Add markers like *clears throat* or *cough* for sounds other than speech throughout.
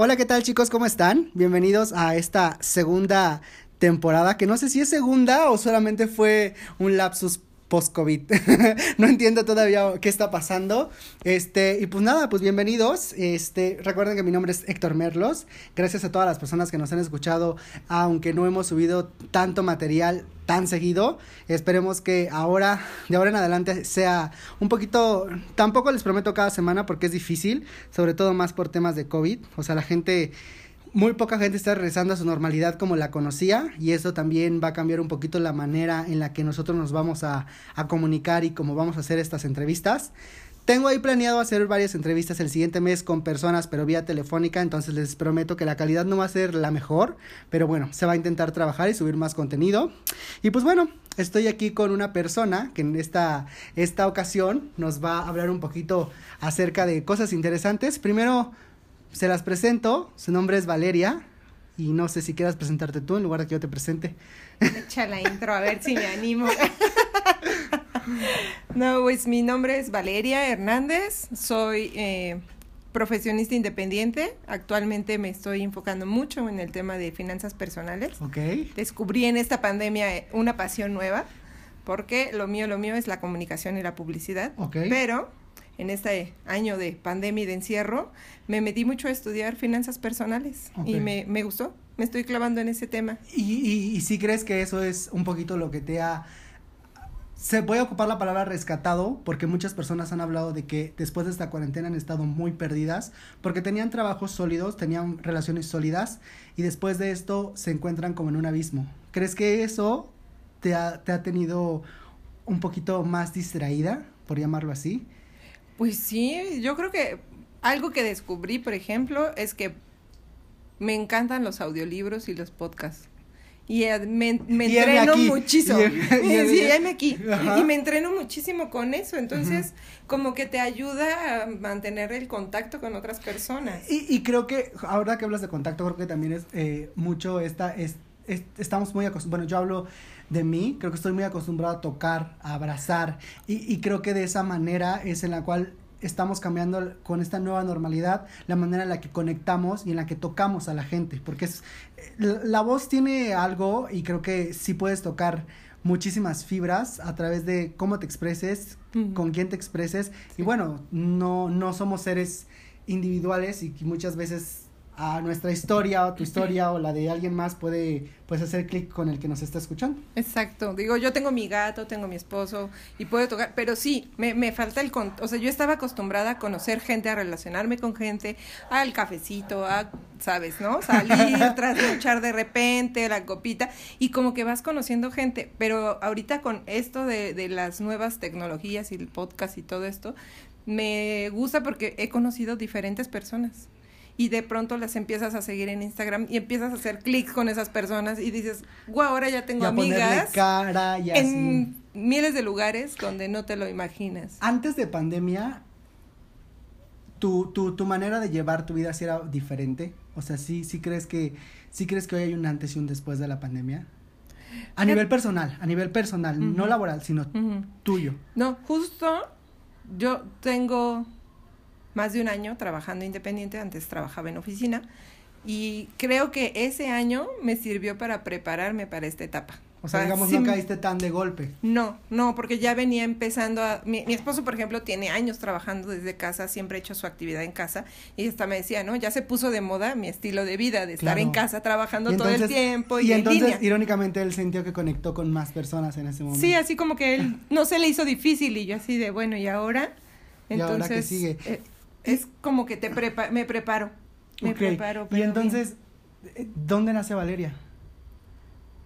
Hola, ¿qué tal chicos? ¿Cómo están? Bienvenidos a esta segunda temporada, que no sé si es segunda o solamente fue un lapsus post-COVID. *laughs* no entiendo todavía qué está pasando. Este, y pues nada, pues bienvenidos. Este, recuerden que mi nombre es Héctor Merlos. Gracias a todas las personas que nos han escuchado, aunque no hemos subido tanto material tan seguido. Esperemos que ahora, de ahora en adelante, sea un poquito, tampoco les prometo cada semana porque es difícil, sobre todo más por temas de COVID. O sea, la gente muy poca gente está regresando a su normalidad como la conocía y eso también va a cambiar un poquito la manera en la que nosotros nos vamos a, a comunicar y cómo vamos a hacer estas entrevistas. Tengo ahí planeado hacer varias entrevistas el siguiente mes con personas, pero vía telefónica, entonces les prometo que la calidad no va a ser la mejor, pero bueno, se va a intentar trabajar y subir más contenido. Y pues bueno, estoy aquí con una persona que en esta, esta ocasión nos va a hablar un poquito acerca de cosas interesantes. Primero, se las presento, su nombre es Valeria y no sé si quieras presentarte tú en lugar de que yo te presente. Echa la intro a ver si me animo. no, pues mi nombre es Valeria Hernández, soy eh, profesionista independiente, actualmente me estoy enfocando mucho en el tema de finanzas personales. Ok. Descubrí en esta pandemia eh, una pasión nueva, porque lo mío, lo mío es la comunicación y la publicidad. Ok. Pero en este año de pandemia y de encierro, me metí mucho a estudiar finanzas personales y me, me gustó, me estoy clavando en ese tema. ¿Y, y, y si crees que eso es un poquito lo que te ha... Se voy a ocupar la palabra rescatado porque muchas personas han hablado de que después de esta cuarentena han estado muy perdidas porque tenían trabajos sólidos, tenían relaciones sólidas y después de esto se encuentran como en un abismo. ¿Crees que eso te ha, te ha tenido un poquito más distraída, por llamarlo así? Pues sí, yo creo que algo que descubrí, por ejemplo, es que me encantan los audiolibros y los podcasts. Y me, me Y entreno muchísimo. y sí, heme aquí. Ajá. Y me entreno muchísimo con eso. Entonces, como que te ayuda a mantener el contacto con otras personas. Y, y creo que ahora que hablas de contacto, creo que también es eh, mucho esta, es, es- estamos muy acostumbrados, bueno, yo hablo de mí, creo que estoy muy acostumbrado a tocar, a abrazar, y, y creo que de esa manera es en la cual estamos cambiando con esta nueva normalidad la manera en la que conectamos y en la que tocamos a la gente, porque es, la, la voz tiene algo y creo que sí puedes tocar muchísimas fibras a través de cómo te expreses, con quién te expreses, y bueno, no, no somos seres individuales y muchas veces a nuestra historia o tu historia o la de alguien más puede pues hacer clic con el que nos está escuchando. Exacto, digo, yo tengo mi gato, tengo mi esposo y puedo tocar, pero sí, me, me falta el, con o sea, yo estaba acostumbrada a conocer gente, a relacionarme con gente, al cafecito, a, sabes, ¿no? Salir, *laughs* trasnochar de repente, la copita, y como que vas conociendo gente, pero ahorita con esto de, de las nuevas tecnologías y el podcast y todo esto, me gusta porque he conocido diferentes personas. Y de pronto las empiezas a seguir en Instagram y empiezas a hacer clics con esas personas y dices, wow, ahora ya tengo y a amigas cara y así. en miles de lugares donde no te lo imaginas. Antes de pandemia, tu, tu, tu manera de llevar tu vida sí era diferente. O sea, sí, sí crees que, sí crees que hoy hay un antes y un después de la pandemia. A nivel personal, a nivel personal, no laboral, sino tuyo. No, justo yo tengo más de un año trabajando independiente, antes trabajaba en oficina y creo que ese año me sirvió para prepararme para esta etapa. O sea, digamos, sí no caíste tan de golpe. No, no, porque ya venía empezando a... Mi, mi esposo, por ejemplo, tiene años trabajando desde casa, siempre ha hecho su actividad en casa, y hasta me decía, ¿no? Ya se puso de moda mi estilo de vida, de estar Claro. en casa trabajando Y todo el entonces- tiempo y, y en entonces, línea. irónicamente, él sintió que conectó con más personas en ese momento. Sí, así como que él no se le hizo difícil y yo así de, bueno, ¿y ahora? *laughs* ¿Y ahora Entonces, qué sigue? eh, es como que te prepa me preparo, me preparo. Y entonces, eh, ¿dónde nació Valeria?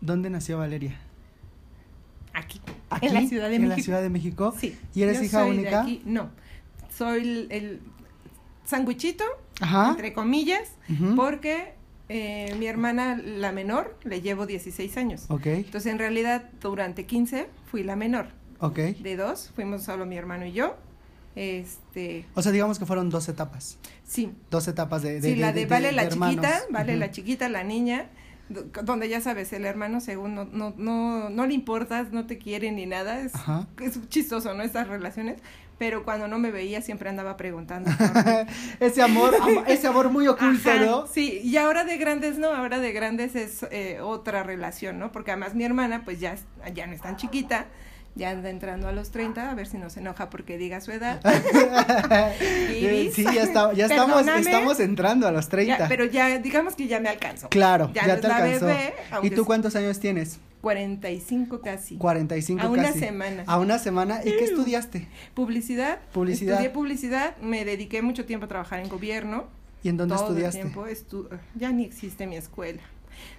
¿Dónde nació Valeria? Aquí, ¿Aquí? en la Ciudad de ¿En México. la Ciudad de México? Sí. ¿Y eres yo hija soy de única? aquí. No, soy el, el sanguichito, entre comillas, porque eh, mi hermana, la menor, le llevo 16 años. Ok, Entonces, en realidad, durante 15 fui la menor. ok. De dos, fuimos solo mi hermano y yo. Este, O sea, digamos que fueron dos etapas. sí, Dos etapas de. de sí, la de, Vale la chiquita, Vale la chiquita, la niña, do- donde ya sabes, el hermano según no, no, no, no le importas, no te quiere ni nada, es, Ajá. es chistoso, ¿no? Estas relaciones, pero cuando no me veía siempre andaba preguntando. *laughs* ese amor, ese amor muy oculto, ¿no? Sí, y ahora de grandes no, ahora de grandes es eh, otra relación, ¿no? Porque además mi hermana pues ya, ya no es tan chiquita, ya anda entrando a los 30, a ver si no se enoja porque diga su edad. *laughs* *laughs* sí, ya, está, ya estamos, estamos entrando a los 30. pero ya, digamos que ya me alcanzo. Claro, ya, te alcanzó. ¿Y tú cuántos años tienes? 45 casi. 45 a casi. A una semana. A una semana. ¿Y qué estudiaste? Publicidad. Publicidad. Estudié publicidad, me dediqué mucho tiempo a trabajar en gobierno. ¿Y en dónde Todo estudiaste? El tiempo estu ya ni existe mi escuela.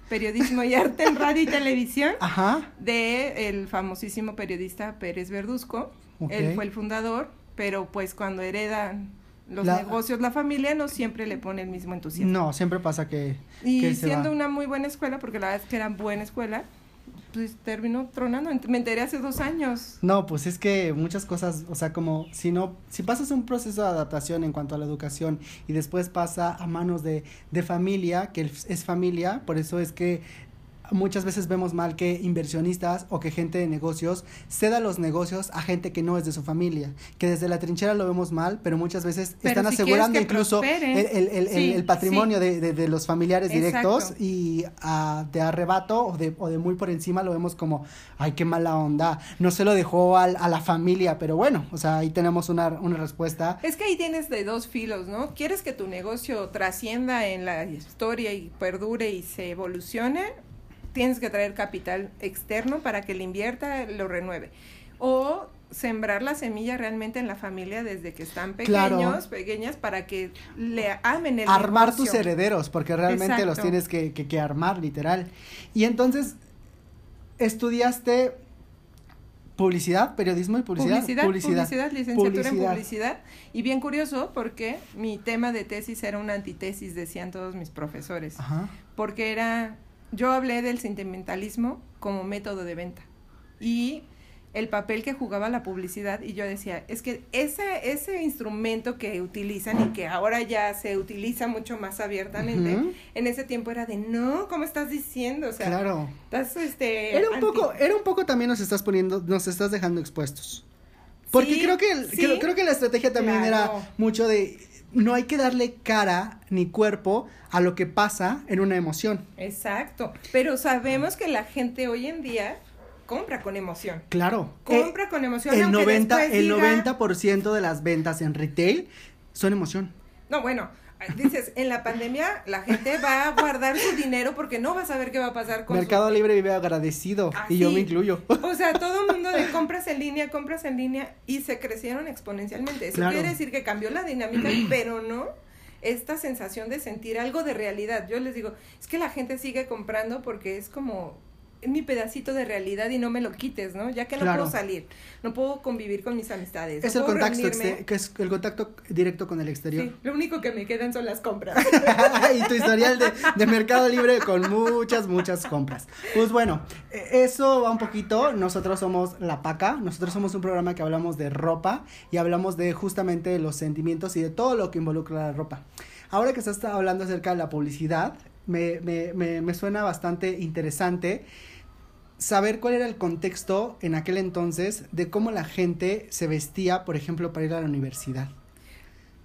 Periodismo y arte en radio y televisión. Ajá. De el famosísimo periodista Pérez Verduzco. Él fue el fundador, pero pues cuando heredan los negocios, la familia no siempre le pone el mismo entusiasmo. No, siempre pasa que. Y siendo una muy buena escuela, porque la verdad es que era buena escuela, pues terminó tronando. Me enteré hace dos años. No, pues es que muchas cosas, o sea, como si no, si pasas un proceso de adaptación en cuanto a la educación y después pasa a manos de, de familia, que es familia, por eso es que muchas veces vemos mal que inversionistas o que gente de negocios ceda los negocios a gente que no es de su familia, que desde la trinchera lo vemos mal, pero muchas veces están asegurando incluso el, patrimonio de, los familiares directos y uh, de arrebato o de, o de muy por encima lo vemos como, ay, qué mala onda, no se lo dejó al, a la familia, pero bueno, o sea, ahí tenemos una, una respuesta. Es que ahí tienes de dos filos, ¿no? ¿Quieres que tu negocio trascienda en la historia y perdure y se evolucione? Tienes que traer capital externo para que le invierta, lo renueve. O sembrar la semilla realmente en la familia desde que están pequeños, pequeñas, para que le amen el Armar tus herederos, porque realmente los tienes que, que, armar, literal. Y entonces, estudiaste publicidad, periodismo y publicidad. Publicidad, publicidad, licenciatura en publicidad. Y bien curioso, porque mi tema de tesis era una antitesis, decían todos mis profesores. Ajá. Porque era yo hablé del sentimentalismo como método de venta y el papel que jugaba la publicidad y yo decía, es que ese, ese instrumento que utilizan y que ahora ya se utiliza mucho más abiertamente, en ese tiempo era de, no, ¿cómo estás diciendo? O sea, claro. Estás, este, era un poco, era un poco también nos estás poniendo, nos estás dejando expuestos. Porque creo que creo, que la estrategia también era mucho de no hay que darle cara ni cuerpo a lo que pasa en una emoción. Exacto, pero sabemos que la gente hoy en día compra con emoción. Claro. Compra con emoción. El 90, el 90% de las ventas en retail son emoción. No, bueno, dices, en la pandemia la gente va a guardar su dinero porque no va a saber qué va a pasar con Mercado Libre vive agradecido y yo me incluyo. O sea, todo el mundo de compras en línea, compras en línea y se crecieron exponencialmente. Eso quiere decir que cambió la dinámica, *clears throat* pero no esta sensación de sentir algo de realidad. Yo les digo, es que la gente sigue comprando porque es como mi pedacito de realidad y no me lo quites, ¿no? Ya que no puedo salir, no puedo convivir con mis amistades. Es el contacto, que es el contacto directo con el exterior. Sí, lo único que me quedan son las compras. *laughs* y tu historial de, de, Mercado Libre con muchas, muchas compras. Pues bueno, e, eso va un poquito. Nosotros somos La Paca, nosotros somos un programa que hablamos de ropa y hablamos de justamente los sentimientos y de todo lo que involucra la ropa. Ahora que estás hablando acerca de la publicidad, me, me, me, me suena bastante interesante saber cuál era el contexto en aquel entonces de cómo la gente se vestía, por ejemplo, para ir a la universidad.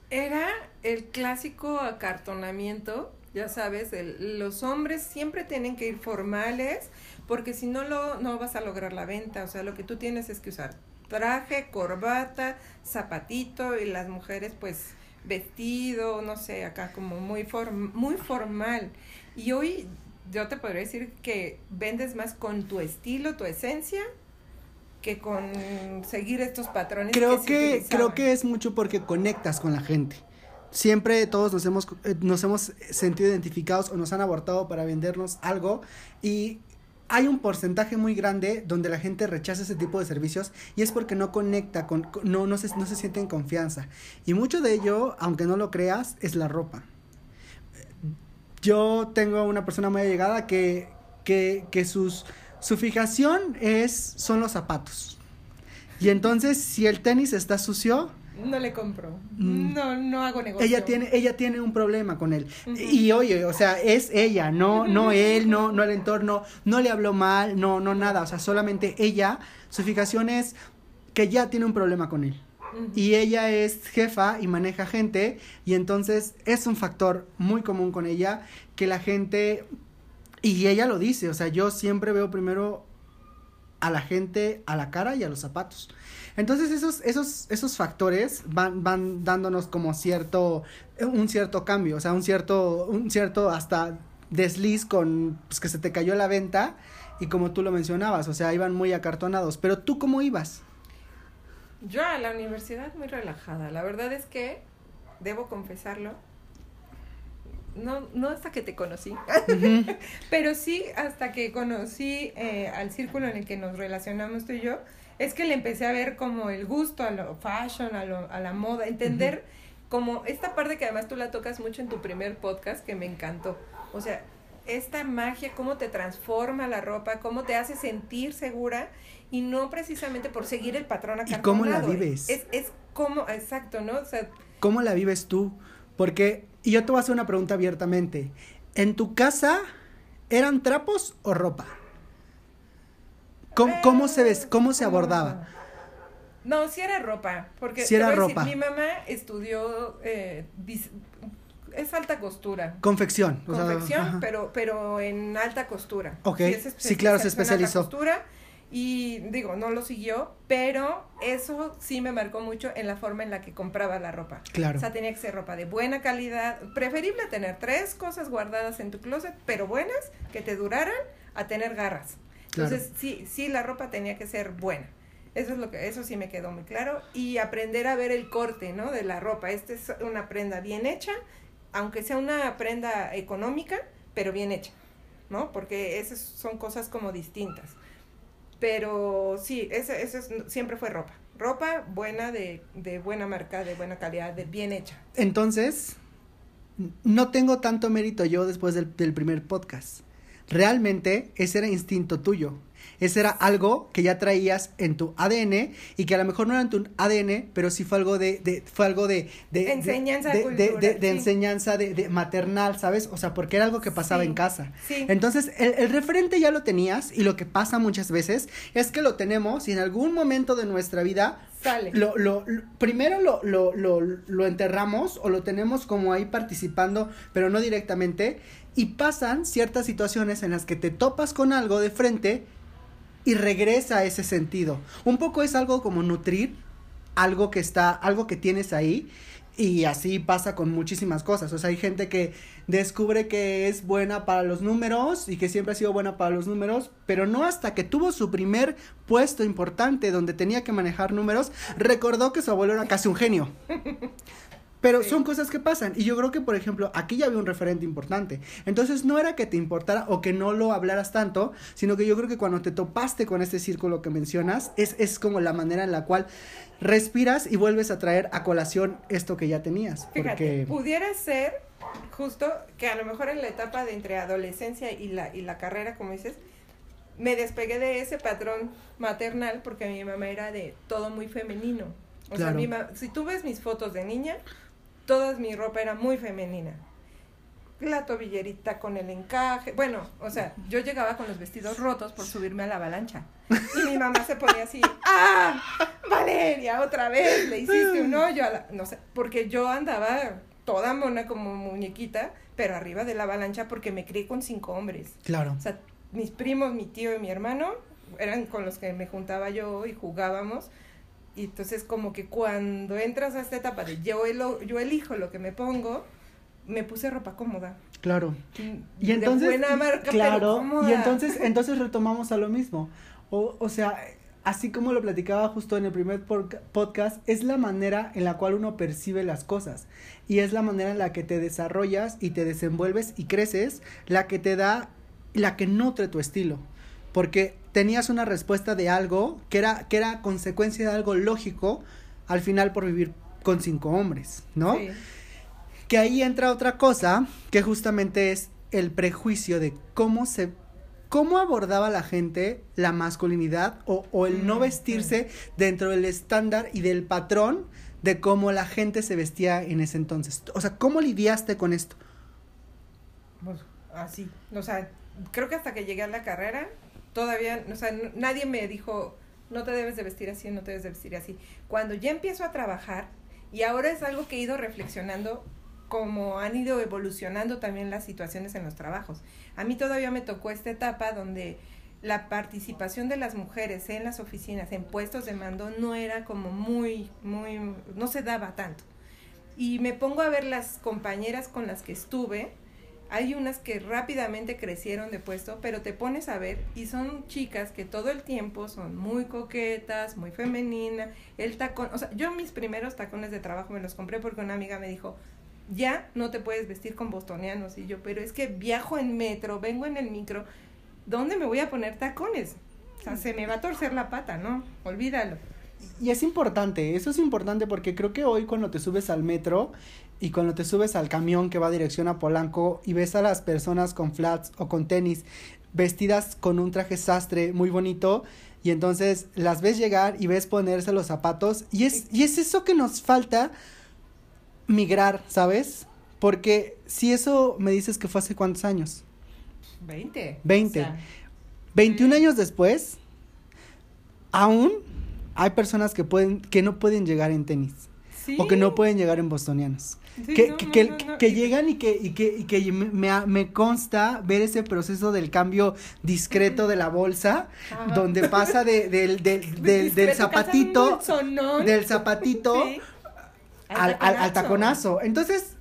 Era el clásico acartonamiento, ya sabes, los hombres siempre tienen que ir formales porque si no lo no vas a lograr la venta, o sea, lo que tú tienes es que usar traje, corbata, zapatito y las mujeres pues vestido, no sé, acá como muy muy formal. Y hoy yo te podría decir que vendes más con tu estilo, tu esencia, que con seguir estos patrones. Creo que, creo que es mucho porque conectas con la gente. Siempre todos nos hemos, eh, nos hemos sentido identificados o nos han abortado para vendernos algo y hay un porcentaje muy grande donde la gente rechaza ese tipo de servicios y es porque no conecta, con, no, no, se, no se siente en confianza. Y mucho de ello, aunque no lo creas, es la ropa yo tengo una persona muy allegada que, que, que sus, su fijación es, son los zapatos. Y entonces, si el tenis está sucio, no le compro. Mm. no, no hago negocio. Ella tiene, ella tiene un problema con él. Y oye, o sea, es ella, no, no él, no, no el entorno, no le habló mal, no, no nada. O sea, solamente ella, su fijación es que ya tiene un problema con él. Y ella es jefa y maneja gente y entonces es un factor muy común con ella que la gente y ella lo dice, o sea, yo siempre veo primero a la gente a la cara y a los zapatos. Entonces esos, esos, esos factores van, van dándonos como cierto, un cierto cambio, o sea, un cierto, un cierto hasta desliz con pues, que se te cayó la venta y como tú lo mencionabas, o sea, iban muy acartonados. Pero tú cómo ibas? Yo a la universidad muy relajada. La verdad es que, debo confesarlo, no, no hasta que te conocí, *laughs* pero sí hasta que conocí eh, al círculo en el que nos relacionamos tú y yo, es que le empecé a ver como el gusto a lo fashion, a, lo, a la moda, entender como esta parte que además tú la tocas mucho en tu primer podcast que me encantó. O sea, esta magia, cómo te transforma la ropa, cómo te hace sentir segura y no precisamente por seguir el patrón acá. ¿Y cómo la vives? Es, es como, exacto, ¿no? O sea, ¿Cómo la vives tú? Porque, y yo te voy a hacer una pregunta abiertamente. ¿En tu casa eran trapos o ropa? ¿Cómo, se ves, cómo se abordaba? No, sí era ropa, porque sí era ropa. mi mamá estudió eh, es alta costura. Confección. Confección, pero, pero en alta costura. Ok. Sí, claro, se especializó. costura y digo, no lo siguió, pero eso sí me marcó mucho en la forma en la que compraba la ropa. Claro. O sea, tenía que ser ropa de buena calidad, preferible tener tres cosas guardadas en tu closet, pero buenas, que te duraran, a tener garras. Entonces, sí, sí, la ropa tenía que ser buena. Eso es lo que, eso sí me quedó muy claro. Y aprender a ver el corte, ¿no? De la ropa. Esta es una prenda bien hecha, aunque sea una prenda económica, pero bien hecha, ¿no? Porque esas son cosas como distintas. Pero sí, ese, ese siempre fue ropa. Ropa buena, de, de buena marca, de buena calidad, de bien hecha. Entonces, no tengo tanto mérito yo después del, del primer podcast. Realmente ese era instinto tuyo. Ese era algo que ya traías en tu ADN y que a lo mejor no era en tu ADN, pero sí fue algo de, de fue algo de, de enseñanza de, de, enseñanza de, maternal, ¿sabes? O sea, porque era algo que pasaba en casa. Entonces, el, el, referente ya lo tenías y lo que pasa muchas veces es que lo tenemos y en algún momento de nuestra vida Sale. Lo, lo, primero lo, lo, lo, lo enterramos o lo tenemos como ahí participando, pero no directamente. Y pasan ciertas situaciones en las que te topas con algo de frente y regresa a ese sentido. Un poco es algo como nutrir algo que está, algo que tienes ahí y así pasa con muchísimas cosas. O sea, hay gente que descubre que es buena para los números y que siempre ha sido buena para los números, pero no hasta que tuvo su primer puesto importante donde tenía que manejar números, recordó que su abuelo era casi un genio. Pero son cosas que pasan. Y yo creo que, por ejemplo, aquí ya había un referente importante. Entonces, no era que te importara o que no lo hablaras tanto, sino que yo creo que cuando te topaste con este círculo que mencionas, es, es como la manera en la cual respiras y vuelves a traer a colación esto que ya tenías. Fíjate, pudiera ser justo que a lo mejor en la etapa de entre adolescencia y la, y la carrera, como dices, me despegué de ese patrón maternal porque mi mamá era de todo muy femenino. O sea, mi si tú ves mis fotos de niña, toda mi ropa era muy femenina. La tobillerita con el encaje. Bueno, o sea, yo llegaba con los vestidos rotos por subirme a la avalancha. Y mi mamá se ponía así, ¡ah! Valeria, otra vez le hiciste un hoyo a la... No sé, porque yo andaba toda mona como muñequita, pero arriba de la avalancha porque me crié con cinco hombres. Claro. O sea, mis primos, mi tío y mi hermano eran con los que me juntaba yo y jugábamos y entonces como que cuando entras a esta etapa de yo, yo elijo lo que me pongo, me puse ropa cómoda. Claro. Y entonces, buena marca, claro, y entonces, *laughs* entonces retomamos a lo mismo. O, o sea, así como lo platicaba justo en el primer podcast, es la manera en la cual uno percibe las cosas. Y es la manera en la que te desarrollas y te desenvuelves y creces, la que te da, la que nutre tu estilo. Porque tenías una respuesta de algo que era, que era consecuencia de algo lógico al final por vivir con cinco hombres, ¿no? Sí. Que ahí entra otra cosa que justamente es el prejuicio de cómo se cómo abordaba la gente la masculinidad o, o el no mm, vestirse dentro del estándar y del patrón de cómo la gente se vestía en ese entonces. O sea, ¿cómo lidiaste con esto? Pues así, o sea, creo que hasta que llegué a la carrera todavía, o sea, nadie me dijo, no te debes de vestir así, no te debes de vestir así. Cuando ya empiezo a trabajar, y ahora es algo que he ido reflexionando como han ido evolucionando también las situaciones en los trabajos. A mí todavía me tocó esta etapa donde la participación de las mujeres en las oficinas, en puestos de mando, no era como muy, muy, no se daba tanto. Y me pongo a ver las compañeras con las que estuve, hay unas que rápidamente crecieron de puesto, pero te pones a ver y son chicas que todo el tiempo son muy coquetas, muy femeninas, el tacón, o sea, yo mis primeros tacones de trabajo me los compré porque una amiga me dijo, ya no te puedes vestir con bostonianos y yo, pero es que viajo en metro, vengo en el micro, ¿dónde me voy a poner tacones? O sea, se me va a torcer la pata, ¿no? Olvídalo. Y es importante, eso es importante porque creo que hoy cuando te subes al metro y cuando te subes al camión que va dirección a Polanco y ves a las personas con flats o con tenis vestidas con un traje sastre muy bonito y entonces las ves llegar y ves ponerse los zapatos y es, y es eso que nos falta migrar, ¿sabes? Porque si eso me dices que fue hace cuántos años. 20. 20. 21 años después, aún hay personas que pueden que no pueden llegar en tenis o que no pueden llegar en bostonianos. Que, que, que, llegan y que, y que, y que me, me, consta ver ese proceso del cambio discreto de la bolsa, donde pasa de, del, del, *laughs* del, del zapatito, del zapatito *laughs* al, al, al, taconazo. Entonces,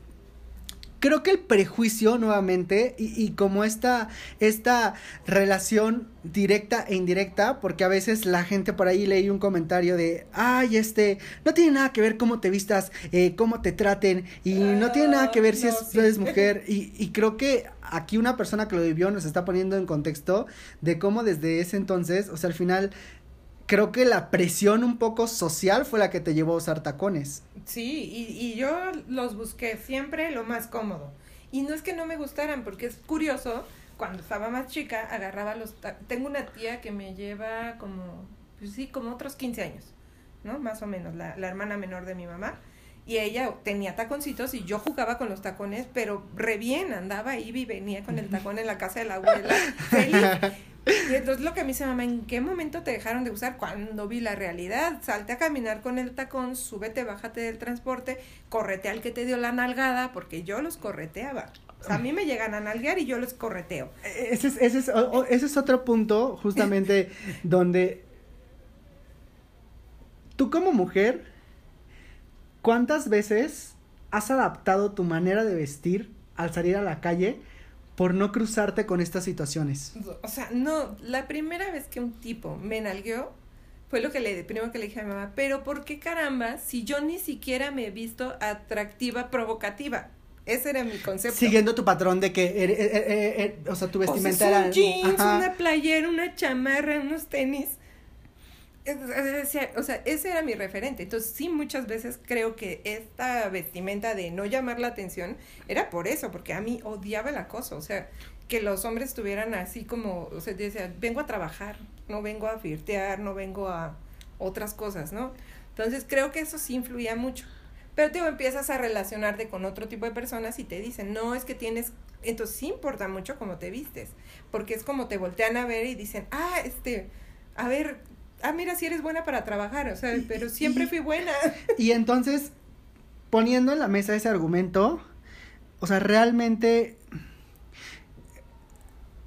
creo que el prejuicio nuevamente y, y, como esta, esta relación directa e indirecta, porque a veces la gente por ahí leí un comentario de, ay, este, no tiene nada que ver cómo te vistas, eh, cómo te traten, y no tiene nada que ver si, es, eres mujer, *laughs* y, y creo que aquí una persona que lo vivió nos está poniendo en contexto de cómo desde ese entonces, o sea, al final creo que la presión un poco social fue la que te llevó a usar tacones. Sí, y, y yo los busqué siempre lo más cómodo. Y no es que no me gustaran, porque es curioso, cuando estaba más chica, agarraba los... Tengo una tía que me lleva como, pues sí, como otros 15 años, ¿no? Más o menos, la, la hermana menor de mi mamá. Y ella tenía taconcitos y yo jugaba con los tacones, pero re bien, andaba ahí y venía con el tacón en la casa de la abuela, feliz. Y entonces lo que me dice mamá, ¿en qué momento te dejaron de usar? Cuando vi la realidad, salte a caminar con el tacón, súbete, bájate del transporte, correte al que te dio la nalgada, porque yo los correteaba. O sea, a mí me llegan a nalguear y yo los correteo. E-, ese es, ese es, ese es otro punto, justamente, *laughs* donde tú como mujer, ¿cuántas veces has adaptado tu manera de vestir al salir a la calle por no cruzarte con estas situaciones. O sea, no, la primera vez que un tipo me nalgueó fue lo que le primero que le dije a mi mamá, pero ¿por qué caramba si yo ni siquiera me he visto atractiva, provocativa? Ese era mi concepto. Siguiendo tu patrón de que, er, er, er, o sea, tu vestimenta o sea, era... jeans, una playera, una chamarra, unos tenis o sea, ese era mi referente. Entonces, sí, muchas veces creo que esta vestimenta de no llamar la atención era por eso, porque a mí odiaba el acoso. O sea, que los hombres estuvieran así como, o sea, decía, vengo a trabajar, no vengo a flirtear, no vengo a otras cosas, ¿no? Entonces, creo que eso sí influía mucho. Pero te empiezas a relacionarte con otro tipo de personas y te dicen, no, es que tienes, entonces sí importa mucho cómo te vistes, porque es como te voltean a ver y dicen, ah, este, a ver, ah, mira, si eres buena para trabajar, o sea, pero *laughs* siempre fui buena. Y entonces, poniendo en la mesa ese argumento, o sea, realmente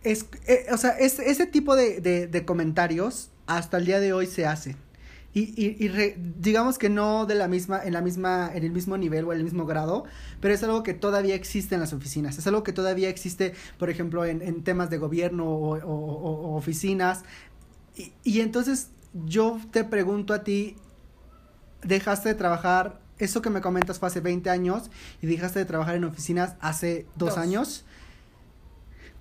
es, eh, o sea, es, ese tipo de, de, de, comentarios hasta el día de hoy se hacen. Y, y, y re, digamos que no de la misma, en la misma, en el mismo nivel o en el mismo grado, pero es algo que todavía existe en las oficinas. Es algo que todavía existe, por ejemplo, en, en temas de gobierno o, o, o oficinas. Y, y entonces yo te pregunto a ti, dejaste de trabajar, eso que me comentas fue hace 20 años y dejaste de trabajar en oficinas hace dos, dos. años.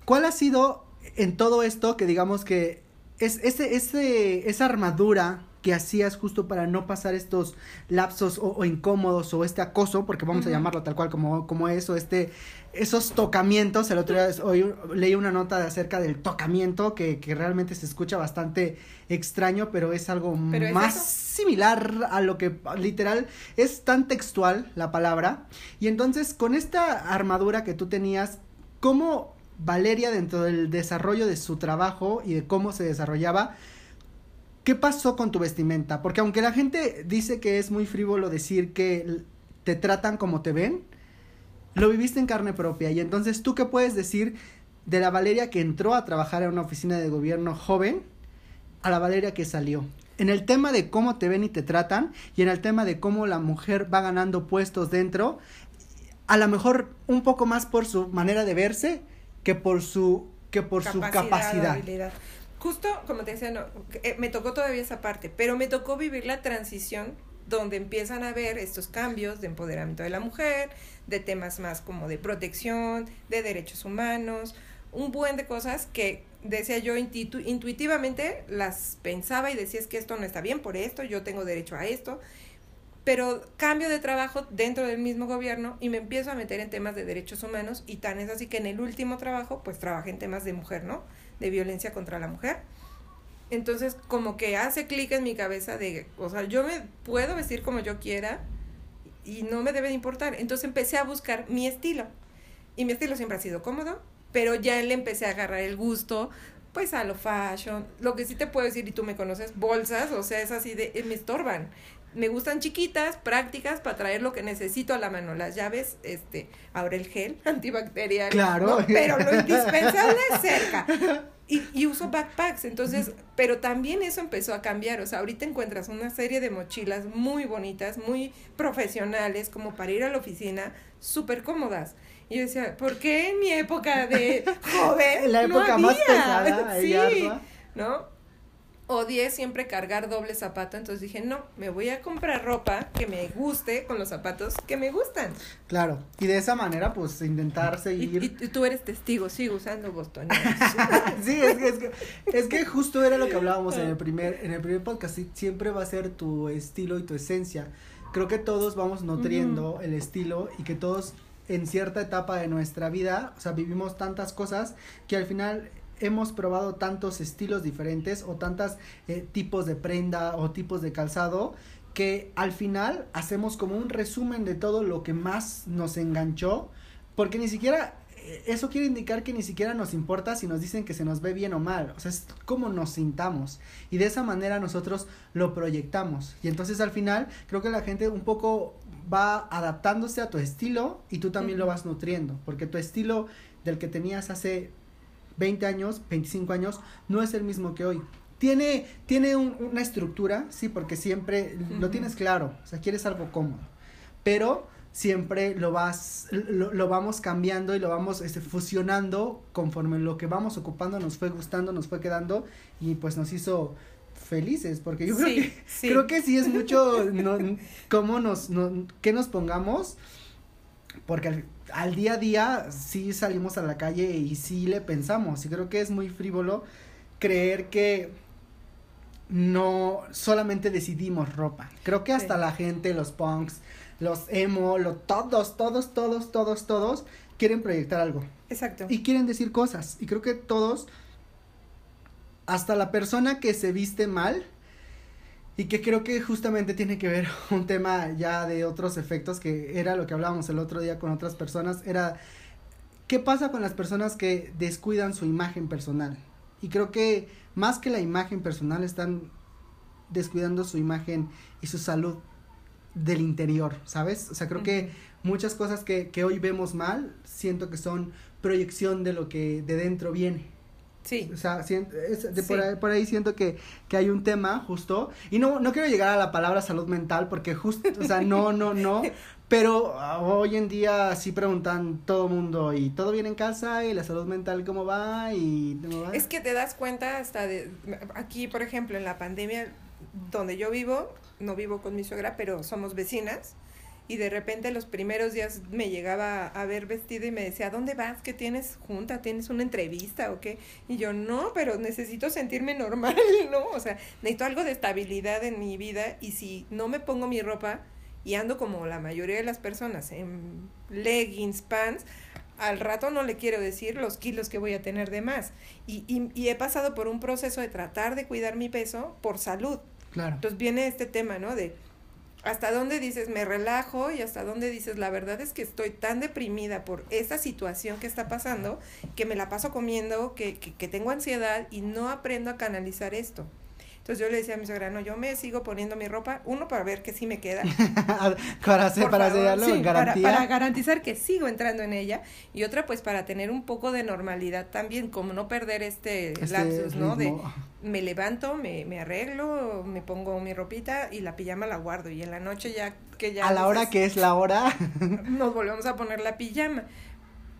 ¿Cuál ha sido en todo esto que digamos que es ese, ese, esa armadura que hacías justo para no pasar estos lapsos o, o incómodos o este acoso, porque vamos uh -huh. a llamarlo tal cual como, como eso, este, esos tocamientos, el otro día hoy leí una nota de acerca del tocamiento que, que realmente se escucha bastante extraño, pero es algo ¿Pero más es similar a lo que literal es tan textual la palabra. Y entonces con esta armadura que tú tenías, ¿cómo Valeria dentro del desarrollo de su trabajo y de cómo se desarrollaba, ¿qué pasó con tu vestimenta? Porque aunque la gente dice que es muy frívolo decir que te tratan como te ven, lo viviste en carne propia. Y entonces, ¿tú qué puedes decir de la Valeria que entró a trabajar en una oficina de gobierno joven a la Valeria que salió? En el tema de cómo te ven y te tratan y en el tema de cómo la mujer va ganando puestos dentro, a lo mejor un poco más por su manera de verse que por su que por su capacidad. Justo, como te decía, no, eh, me tocó todavía esa parte, pero me tocó vivir la transición donde empiezan a ver estos cambios de empoderamiento de la mujer, de temas más como de protección, de derechos humanos, un buen de cosas que decía yo intuitivamente las pensaba y decía es que esto no está bien por esto, yo tengo derecho a esto, pero cambio de trabajo dentro del mismo gobierno y me empiezo a meter en temas de derechos humanos y tan es así que en el último trabajo pues trabajé en temas de mujer, ¿no? De violencia contra la mujer entonces, como que hace clic en mi cabeza de, o sea, yo me puedo vestir como yo quiera y no me debe de importar. Entonces empecé a buscar mi estilo. Y mi estilo siempre ha sido cómodo, pero ya le empecé a agarrar el gusto, pues a lo fashion. Lo que sí te puedo decir, y tú me conoces, bolsas, o sea, es así de, eh, me estorban. Me gustan chiquitas, prácticas, para traer lo que necesito a la mano. Las llaves, este, ahora el gel *laughs* antibacterial. Claro. Pero lo indispensable es cerca. *laughs* Y, y, uso backpacks, entonces, pero también eso empezó a cambiar, o sea, ahorita encuentras una serie de mochilas muy bonitas, muy profesionales, como para ir a la oficina, súper cómodas. Y yo decía, ¿por qué en mi época de *laughs* joven? la época más pesada, *laughs* sí, ¿no? Odié siempre cargar doble zapato, entonces dije, no, me voy a comprar ropa que me guste con los zapatos que me gustan. Claro, y de esa manera, pues, intentar seguir. Y, tú eres testigo, sigo usando bostoneros. *laughs* sí, es que, es que, es que justo era lo que hablábamos en el primer, en el primer podcast, siempre va a ser tu estilo y tu esencia. Creo que todos vamos nutriendo el estilo y que todos en cierta etapa de nuestra vida, o sea, vivimos tantas cosas que al final hemos probado tantos estilos diferentes o tantos eh, tipos de prenda o tipos de calzado que al final hacemos como un resumen de todo lo que más nos enganchó porque ni siquiera eh, eso quiere indicar que ni siquiera nos importa si nos dicen que se nos ve bien o mal, o sea, es como nos sintamos y de esa manera nosotros lo proyectamos. Y entonces al final creo que la gente un poco va adaptándose a tu estilo y tú también lo vas nutriendo, porque tu estilo del que tenías hace 20 años, 25 años, no es el mismo que hoy. Tiene, tiene una estructura, sí, porque siempre lo tienes claro, o sea, quieres algo cómodo, pero siempre lo vas, lo, vamos cambiando y lo vamos este, fusionando conforme lo que vamos ocupando nos fue gustando, nos fue quedando y pues nos hizo felices, porque yo creo que sí. creo que sí es mucho *laughs* no, cómo nos, no, que nos pongamos, porque al día a día sí salimos a la calle y sí le pensamos. Y creo que es muy frívolo creer que no solamente decidimos ropa. Creo que hasta la gente, los punks, los emo, lo, todos, todos, todos, todos, todos quieren proyectar algo. Exacto. Y quieren decir cosas. Y creo que todos, hasta la persona que se viste mal, y que creo que justamente tiene que ver *laughs* un tema ya de otros efectos que era lo que hablábamos el otro día con otras personas, era qué pasa con las personas que descuidan su imagen personal. Y creo que más que la imagen personal están descuidando su imagen y su salud del interior, ¿sabes? O sea, creo que muchas cosas que, que hoy vemos mal, siento que son proyección de lo que de dentro viene. Sí. O sea, de Por, ahí, por, ahí, siento que, que hay un tema justo. Y no, no quiero llegar a la palabra salud mental porque justo, o sea, no, no, no. *laughs* Pero ah, hoy en día sí preguntan todo mundo, ¿y todo bien en casa? ¿Y la salud mental cómo va? ¿Y cómo va? Es que te das cuenta hasta de, aquí, por ejemplo, en la pandemia donde yo vivo, no vivo con mi suegra, pero somos vecinas y de repente los primeros días me llegaba a ver vestido y me decía, ¿dónde vas? ¿Qué tienes junta? ¿Tienes una entrevista o qué? Y yo, no, pero necesito sentirme normal, *laughs* ¿no? O sea, necesito algo de estabilidad en mi vida y si no me pongo mi ropa y ando como la mayoría de las personas en leggings, pants, al rato no le quiero decir los kilos que voy a tener de más. Y, y, y he pasado por un proceso de tratar de cuidar mi peso por salud. Claro. Entonces viene este tema, ¿no? De hasta dónde dices me relajo y hasta dónde dices la verdad es que estoy tan deprimida por esta situación que está pasando que me la paso comiendo, que, que, tengo ansiedad y no aprendo a canalizar esto. Entonces yo le decía a mi suegra, no, yo me sigo poniendo mi ropa, uno para ver que sí me queda. *laughs* para hacer, para sellarlo sí, para- garantía. Para, garantizar que sigo entrando en ella. Y otra, pues para tener un poco de normalidad también, como no perder este, Este lapsus, ¿no? De me levanto, me, me arreglo, me pongo mi ropita y la pijama la guardo. Y en la noche ya que ya... a la hora que es la hora. *laughs* nos volvemos a poner la pijama.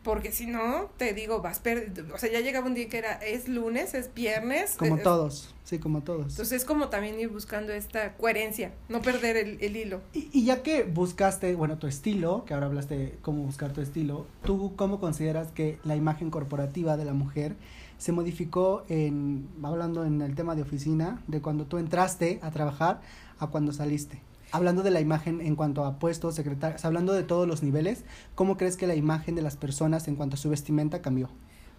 Porque si no, te digo, vas per o sea, ya llegaba un día que era, es lunes, es viernes. como es- todos, sí, como todos. Entonces es como también ir buscando esta coherencia, no perder el, el hilo. Y, y ya que buscaste, bueno, tu estilo, que ahora hablaste de cómo buscar tu estilo, ¿tú cómo consideras que la imagen corporativa de la mujer se modificó en, hablando en el tema de oficina, de cuando tú entraste a trabajar a cuando saliste? Hablando de la imagen en cuanto a puestos, secretarios, hablando de todos los niveles, ¿cómo crees que la imagen de las personas en cuanto a su vestimenta cambió?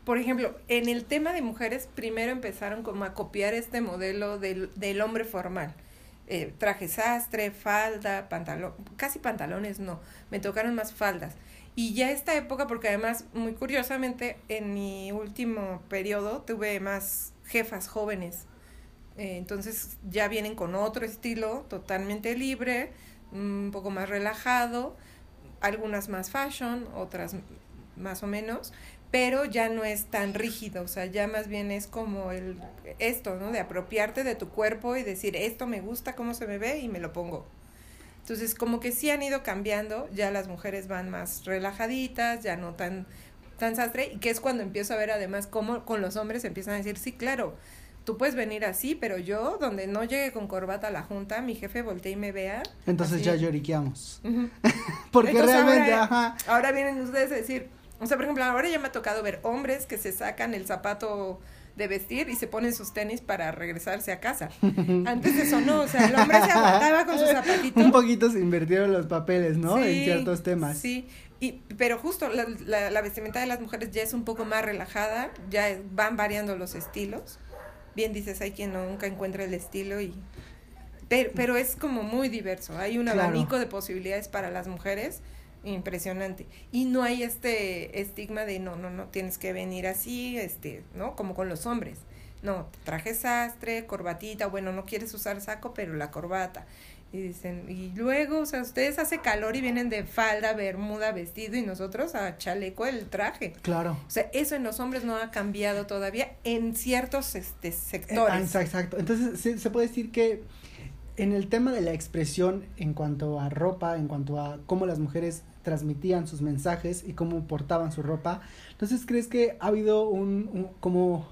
Por ejemplo, en el tema de mujeres, primero empezaron como a copiar este modelo del, del hombre formal. Eh, traje sastre, falda, pantalón, casi pantalones no, me tocaron más faldas. Y ya esta época, porque además, muy curiosamente, en mi último periodo tuve más jefas jóvenes. Eh, entonces ya vienen con otro estilo totalmente libre, un poco más relajado, algunas más fashion, otras más o menos, pero ya no es tan rígido, o sea, ya más bien es como el esto, ¿no? De apropiarte de tu cuerpo y decir, esto me gusta, cómo se me ve y me lo pongo. Entonces, como que sí han ido cambiando, ya las mujeres van más relajaditas, ya no tan tan sastre, y que es cuando empiezo a ver además cómo con los hombres empiezan a decir, sí, claro, tú puedes venir así, pero yo, donde no llegue con corbata a la junta, mi jefe voltee y me vea. Entonces así. ya lloriqueamos. Ujú. *laughs* Porque Entonces, realmente, ahora, ajá. ahora vienen ustedes a decir, o sea, por ejemplo, ahora ya me ha tocado ver hombres que se sacan el zapato de vestir y se ponen sus tenis para regresarse a casa. *laughs* Antes de eso no, o sea, el hombre se aguantaba con su zapatito. Un poquito se invirtieron los papeles, ¿no? en Sí, ciertos temas. Sí, y, pero justo la, la, la vestimenta de las mujeres ya es un poco más relajada, ya van variando los estilos. Bien dices, hay quien nunca encuentra el estilo y... Pero, pero es como muy diverso, hay un Claro. abanico de posibilidades para las mujeres impresionante. Y no hay este estigma de no, no, no, tienes que venir así, este, ¿no? Como con los hombres. No, traje sastre, corbatita, bueno, no quieres usar saco, pero la corbata. Y dicen, y luego, o sea, ustedes hace calor y vienen de falda, bermuda, vestido y nosotros a chaleco el traje. Claro. O sea, eso en los hombres no ha cambiado todavía en ciertos este, sectores. exacto, exacto. Entonces, se, se puede decir que en el tema de la expresión en cuanto a ropa, en cuanto a cómo las mujeres transmitían sus mensajes y cómo portaban su ropa, entonces, ¿crees que ha habido un, un- como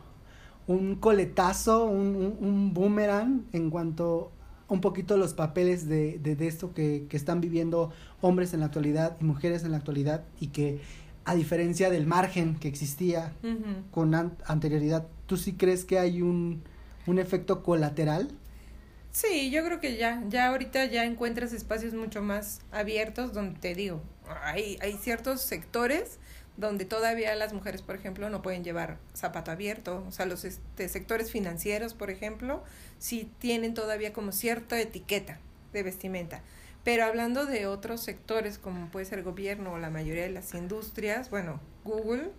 un coletazo, un, un, un boomerang en cuanto un poquito los papeles de, de, de esto que, que están viviendo hombres en la actualidad y mujeres en la actualidad y que a diferencia del margen que existía con an- anterioridad, ¿tú sí crees que hay un, un efecto colateral? Sí, yo creo que ya, ya ahorita ya encuentras espacios mucho más abiertos donde te digo, hay, hay ciertos sectores donde todavía las mujeres, por ejemplo, no pueden llevar zapato abierto, o sea, los este, sectores financieros, por ejemplo, sí tienen todavía como cierta etiqueta de vestimenta. Pero hablando de otros sectores, como puede ser gobierno o la mayoría de las industrias, bueno, Google,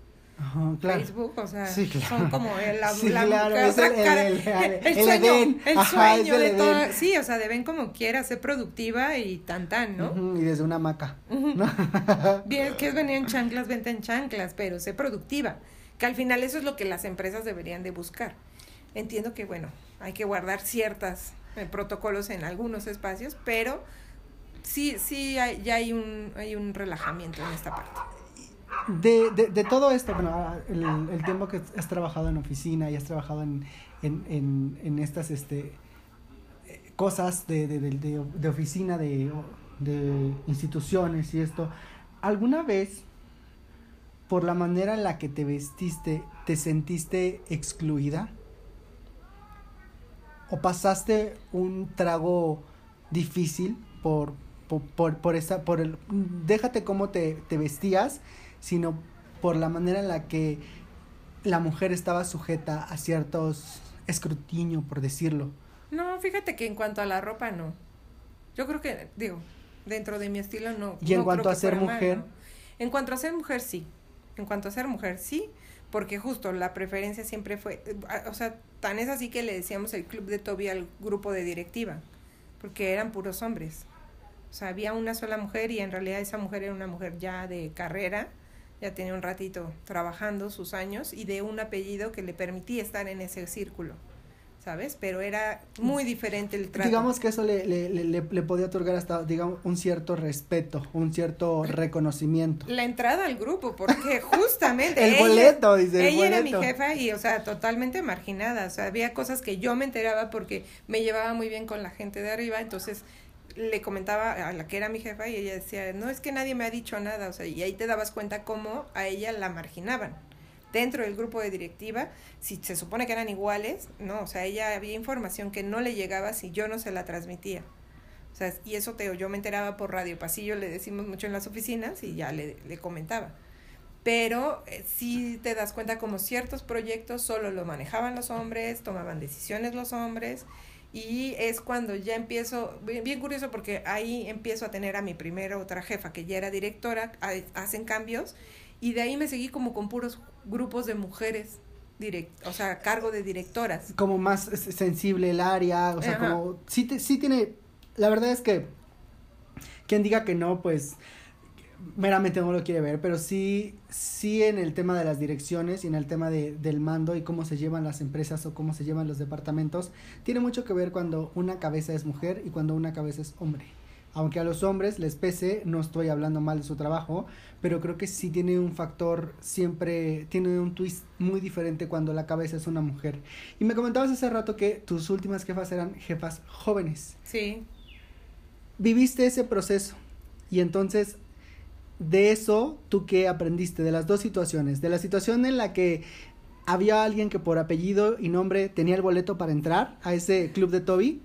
Ajá, claro. Facebook, o sea, Sí, claro. son como el, la, Sí, la claro, mujer, es el- cara, el- el- el, el sueño, Edén. el Ajá, sueño de toda, sí, o sea, de ven como quiera, ser productiva y tan tan, ¿no? Y desde una hamaca. ¿no? *laughs* Bien, que es venir en chanclas, venta en chanclas, pero sé productiva, que al final eso es lo que las empresas deberían de buscar. Entiendo que, bueno, hay que guardar ciertos protocolos en algunos espacios, pero sí, sí, hay, ya hay un, hay un relajamiento en esta parte. De, de, de todo esto, bueno, el, tiempo que has trabajado en oficina y has trabajado en, en, en, en estas este, cosas de, de, oficina, de, de instituciones y esto, ¿alguna vez, por la manera en la que te vestiste, te sentiste excluida? ¿O pasaste un trago difícil por, por, por, por esa, por el, déjate cómo te, te vestías, sino por la manera en la que la mujer estaba sujeta a ciertos escrutinio, por decirlo. No, fíjate que en cuanto a la ropa, no. Yo creo que, digo, dentro de mi estilo, no. Y en no cuanto creo a que ser mal, mujer. ¿no? En cuanto a ser mujer, sí. En cuanto a ser mujer, sí, porque justo la preferencia siempre fue, eh, o sea, tan es así que le decíamos el club de Toby al grupo de directiva, porque eran puros hombres. O sea, había una sola mujer y en realidad esa mujer era una mujer ya de carrera, ya tenía un ratito trabajando sus años y de un apellido que le permitía estar en ese círculo. ¿sabes? Pero era muy diferente el trato. Digamos que eso le, le, le, le, podía otorgar hasta, digamos, un cierto respeto, un cierto reconocimiento. La entrada al grupo, porque *laughs* justamente... el boleto, dice. ella era mi jefa y, o sea, totalmente marginada. O sea, había cosas que yo me enteraba porque me llevaba muy bien con la gente de arriba, entonces le comentaba a la que era mi jefa y ella decía, no, es que nadie me ha dicho nada, o sea, y ahí te dabas cuenta cómo a ella la marginaban dentro del grupo de directiva, si se supone que eran iguales, no, o sea, ella había información que no le llegaba si yo no se la transmitía. O sea, y eso te, yo me enteraba por radio pasillo, le decimos mucho en las oficinas y ya le, le comentaba. Pero eh, sí te das cuenta como ciertos proyectos solo lo manejaban los hombres, tomaban decisiones los hombres y es cuando ya empiezo, bien, bien, curioso porque ahí empiezo a tener a mi primera otra jefa que ya era directora, hacen cambios y de ahí me seguí como con puros grupos de mujeres, direct, o sea, cargo de directoras. Como más sensible el área, o sea, como, sí, sí tiene, la verdad es que quien diga que no, pues meramente no lo quiere ver, pero sí, sí en el tema de las direcciones y en el tema de, del mando y cómo se llevan las empresas o cómo se llevan los departamentos, tiene mucho que ver cuando una cabeza es mujer y cuando una cabeza es hombre aunque a los hombres les pese, no estoy hablando mal de su trabajo, pero creo que sí tiene un factor, siempre tiene un twist muy diferente cuando la cabeza es una mujer. Y me comentabas hace rato que tus últimas jefas eran jefas jóvenes. Sí. Viviste ese proceso y entonces de eso tú qué aprendiste de las dos situaciones, de la situación en la que había alguien que por apellido y nombre tenía el boleto para entrar a ese club de Toby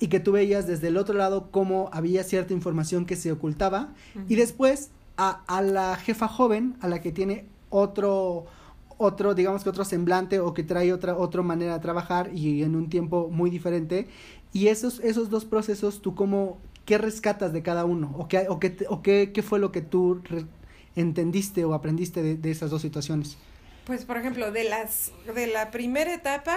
y que tú veías desde el otro lado cómo había cierta información que se ocultaba y después a, a, la jefa joven a la que tiene otro otro digamos que otro semblante o que trae otra otra manera de trabajar y en un tiempo muy diferente. Y esos esos dos procesos tú cómo qué rescatas de cada uno o qué o qué o qué, qué fue lo que tú entendiste o aprendiste de, de esas dos situaciones pues por ejemplo de las de la primera etapa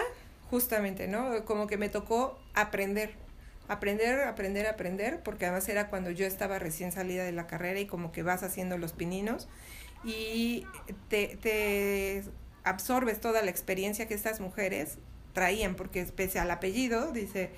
justamente no como que me tocó aprender aprender, aprender, aprender, porque además era cuando yo estaba recién salida de la carrera y como que vas haciendo los pininos y te, te absorbes toda la experiencia que estas mujeres traían, porque pese al apellido, dice,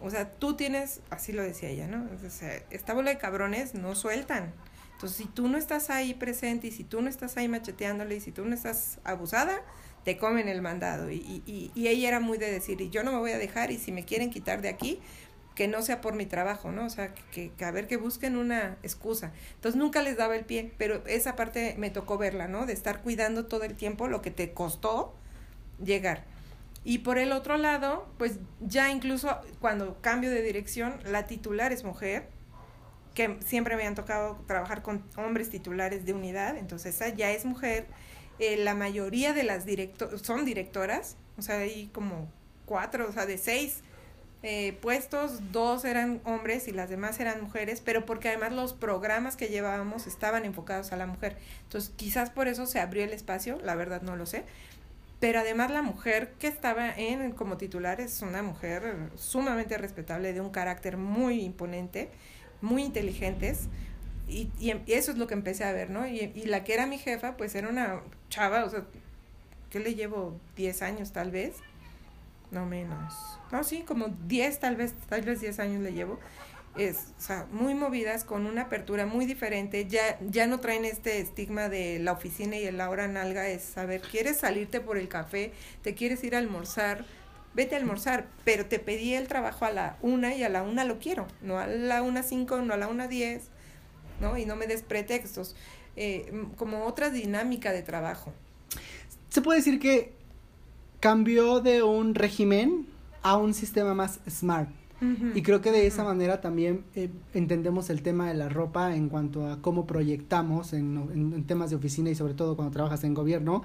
o sea, tú tienes, así lo decía ella, ¿no? O sea, esta bola de cabrones no sueltan. Entonces, si tú no estás ahí presente y si tú no estás ahí macheteándole y si tú no estás abusada, te comen el mandado. Y, y, y ella era muy de decir, y yo no me voy a dejar y si me quieren quitar de aquí, que no sea por mi trabajo, ¿no? O sea, que, que, a ver que busquen una excusa. Entonces nunca les daba el pie, pero esa parte me tocó verla, ¿no? De estar cuidando todo el tiempo lo que te costó llegar. Y por el otro lado, pues ya incluso cuando cambio de dirección, la titular es mujer, que siempre me han tocado trabajar con hombres titulares de unidad, entonces esa ya es mujer. Eh, la mayoría de las directoras son directoras, o sea, hay como cuatro, o sea, de seis eh, puestos, dos eran hombres y las demás eran mujeres, pero porque además los programas que llevábamos estaban enfocados a la mujer. Entonces, quizás por eso se abrió el espacio, la verdad no lo sé. Pero además la mujer que estaba en como titular es una mujer sumamente respetable, de un carácter muy imponente, muy inteligentes, y, y, eso es lo que empecé a ver, ¿no? Y, y, la que era mi jefa, pues era una chava, o sea, que le llevo 10 años tal vez, no menos no, sí, como 10, tal vez, tal vez 10 años le llevo. Es, o sea, muy movidas, con una apertura muy diferente. Ya, ya no traen este estigma de la oficina y el la hora nalga. Es saber, ¿quieres salirte por el café? ¿Te quieres ir a almorzar? Vete a almorzar, pero te pedí el trabajo a la una y a la una lo quiero, no a la una cinco, no a la una diez, ¿no? Y no me des pretextos. Eh, como otra dinámica de trabajo. Se puede decir que cambió de un régimen a un sistema más smart. Y creo que de esa manera también eh, entendemos el tema de la ropa en cuanto a cómo proyectamos en, en, temas de oficina y sobre todo cuando trabajas en gobierno,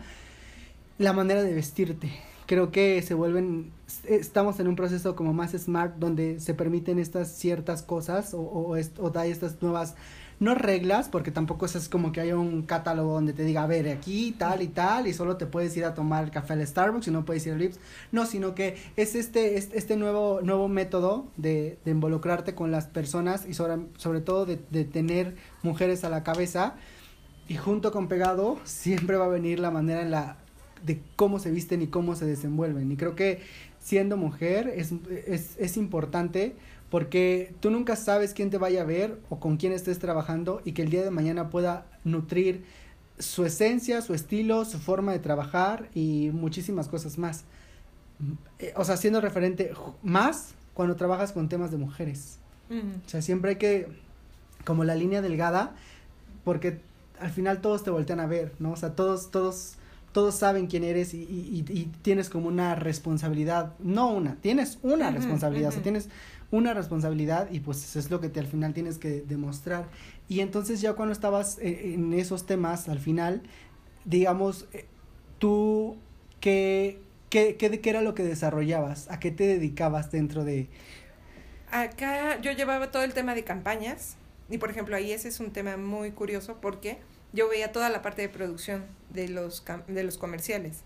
la manera de vestirte. Creo que se vuelven, estamos en un proceso como más smart donde se permiten estas ciertas cosas o, o, o da estas nuevas no reglas, porque tampoco es como que haya un catálogo donde te diga, a ver, aquí tal y tal, y solo te puedes ir a tomar el café al Starbucks y no puedes ir al Lips. No, sino que es este, este, nuevo, nuevo método de, de, involucrarte con las personas y sobre, sobre todo de, de tener mujeres a la cabeza. Y junto con pegado siempre va a venir la manera en la de cómo se visten y cómo se desenvuelven. Y creo que siendo mujer es, es, es importante porque tú nunca sabes quién te vaya a ver o con quién estés trabajando y que el día de mañana pueda nutrir su esencia, su estilo, su forma de trabajar y muchísimas cosas más. Eh, o sea, siendo referente más cuando trabajas con temas de mujeres. O sea, siempre hay que, como la línea delgada, porque al final todos te voltean a ver, ¿no? O sea, todos, todos todos saben quién eres y, y, y, tienes como una responsabilidad, no una, tienes una responsabilidad, o sea, tienes una responsabilidad y pues es lo que te al final tienes que demostrar. Y entonces ya cuando estabas e, en, esos temas, al final, digamos, eh, tú, ¿qué, qué, qué, qué era lo que desarrollabas? ¿A qué te dedicabas dentro de...? Acá yo llevaba todo el tema de campañas y por ejemplo ahí ese es un tema muy curioso porque yo veía toda la parte de producción de los, de los comerciales.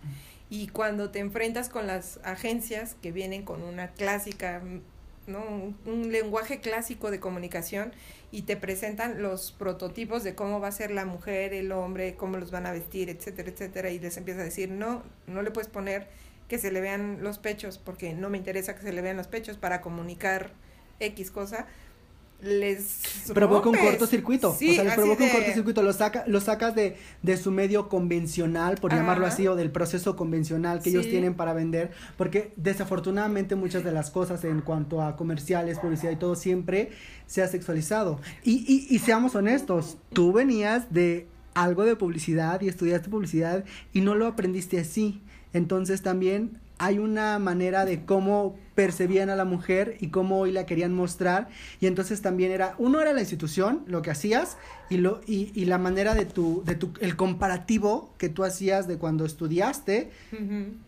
Y cuando te enfrentas con las agencias que vienen con una clásica, ¿no? Un, lenguaje clásico de comunicación y te presentan los prototipos de cómo va a ser la mujer, el hombre, cómo los van a vestir, etcétera, etcétera, y les empieza a decir, no, no le puedes poner que se le vean los pechos porque no me interesa que se le vean los pechos para comunicar X cosa, les provoca un cortocircuito. Sí, o sea, les provoca un cortocircuito. Lo, saca, lo sacas de, de su medio convencional, por llamarlo así, o del proceso convencional que ellos tienen para vender. Porque desafortunadamente muchas de las cosas en cuanto a comerciales, publicidad y todo, siempre se ha sexualizado. Y, y, y seamos honestos, tú venías de algo de publicidad y estudiaste publicidad y no lo aprendiste así. Entonces también hay una manera de cómo percibían a la mujer y cómo hoy la querían mostrar y entonces también era uno era la institución lo que hacías y lo y, y la manera de tu de tu el comparativo que tú hacías de cuando estudiaste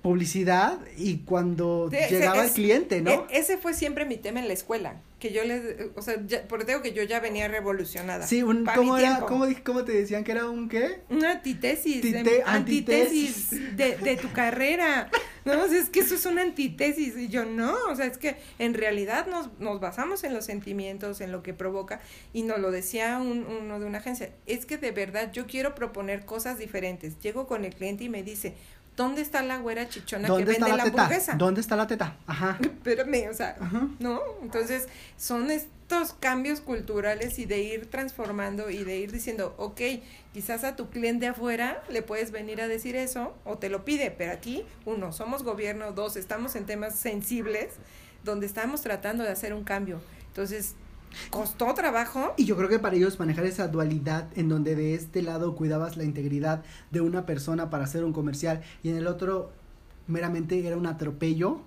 publicidad y cuando llegaba el cliente no e, ese fue siempre mi tema en la escuela que yo le, o sea, ya, porque tengo que yo ya venía revolucionada. Sí, un, ¿cómo era, cómo, cómo, te decían que era un qué? Una antitesis, de, antitesis de, de tu carrera. No, es que eso es una antítesis. Y yo, no, o sea, es que en realidad nos, nos basamos en los sentimientos, en lo que provoca. Y nos lo decía un, uno de una agencia. Es que de verdad yo quiero proponer cosas diferentes. Llego con el cliente y me dice, ¿Dónde está la güera chichona que vende la, hamburguesa? ¿Dónde está la teta? Ajá. *laughs* Espérame, o sea, ¿no? Entonces, son estos cambios culturales y de ir transformando y de ir diciendo, ok, quizás a tu cliente afuera le puedes venir a decir eso o te lo pide, pero aquí, uno, somos gobierno, dos, estamos en temas sensibles donde estamos tratando de hacer un cambio. Entonces, costó trabajo. Y yo creo que para ellos manejar esa dualidad en donde de este lado cuidabas la integridad de una persona para hacer un comercial y en el otro meramente era un atropello,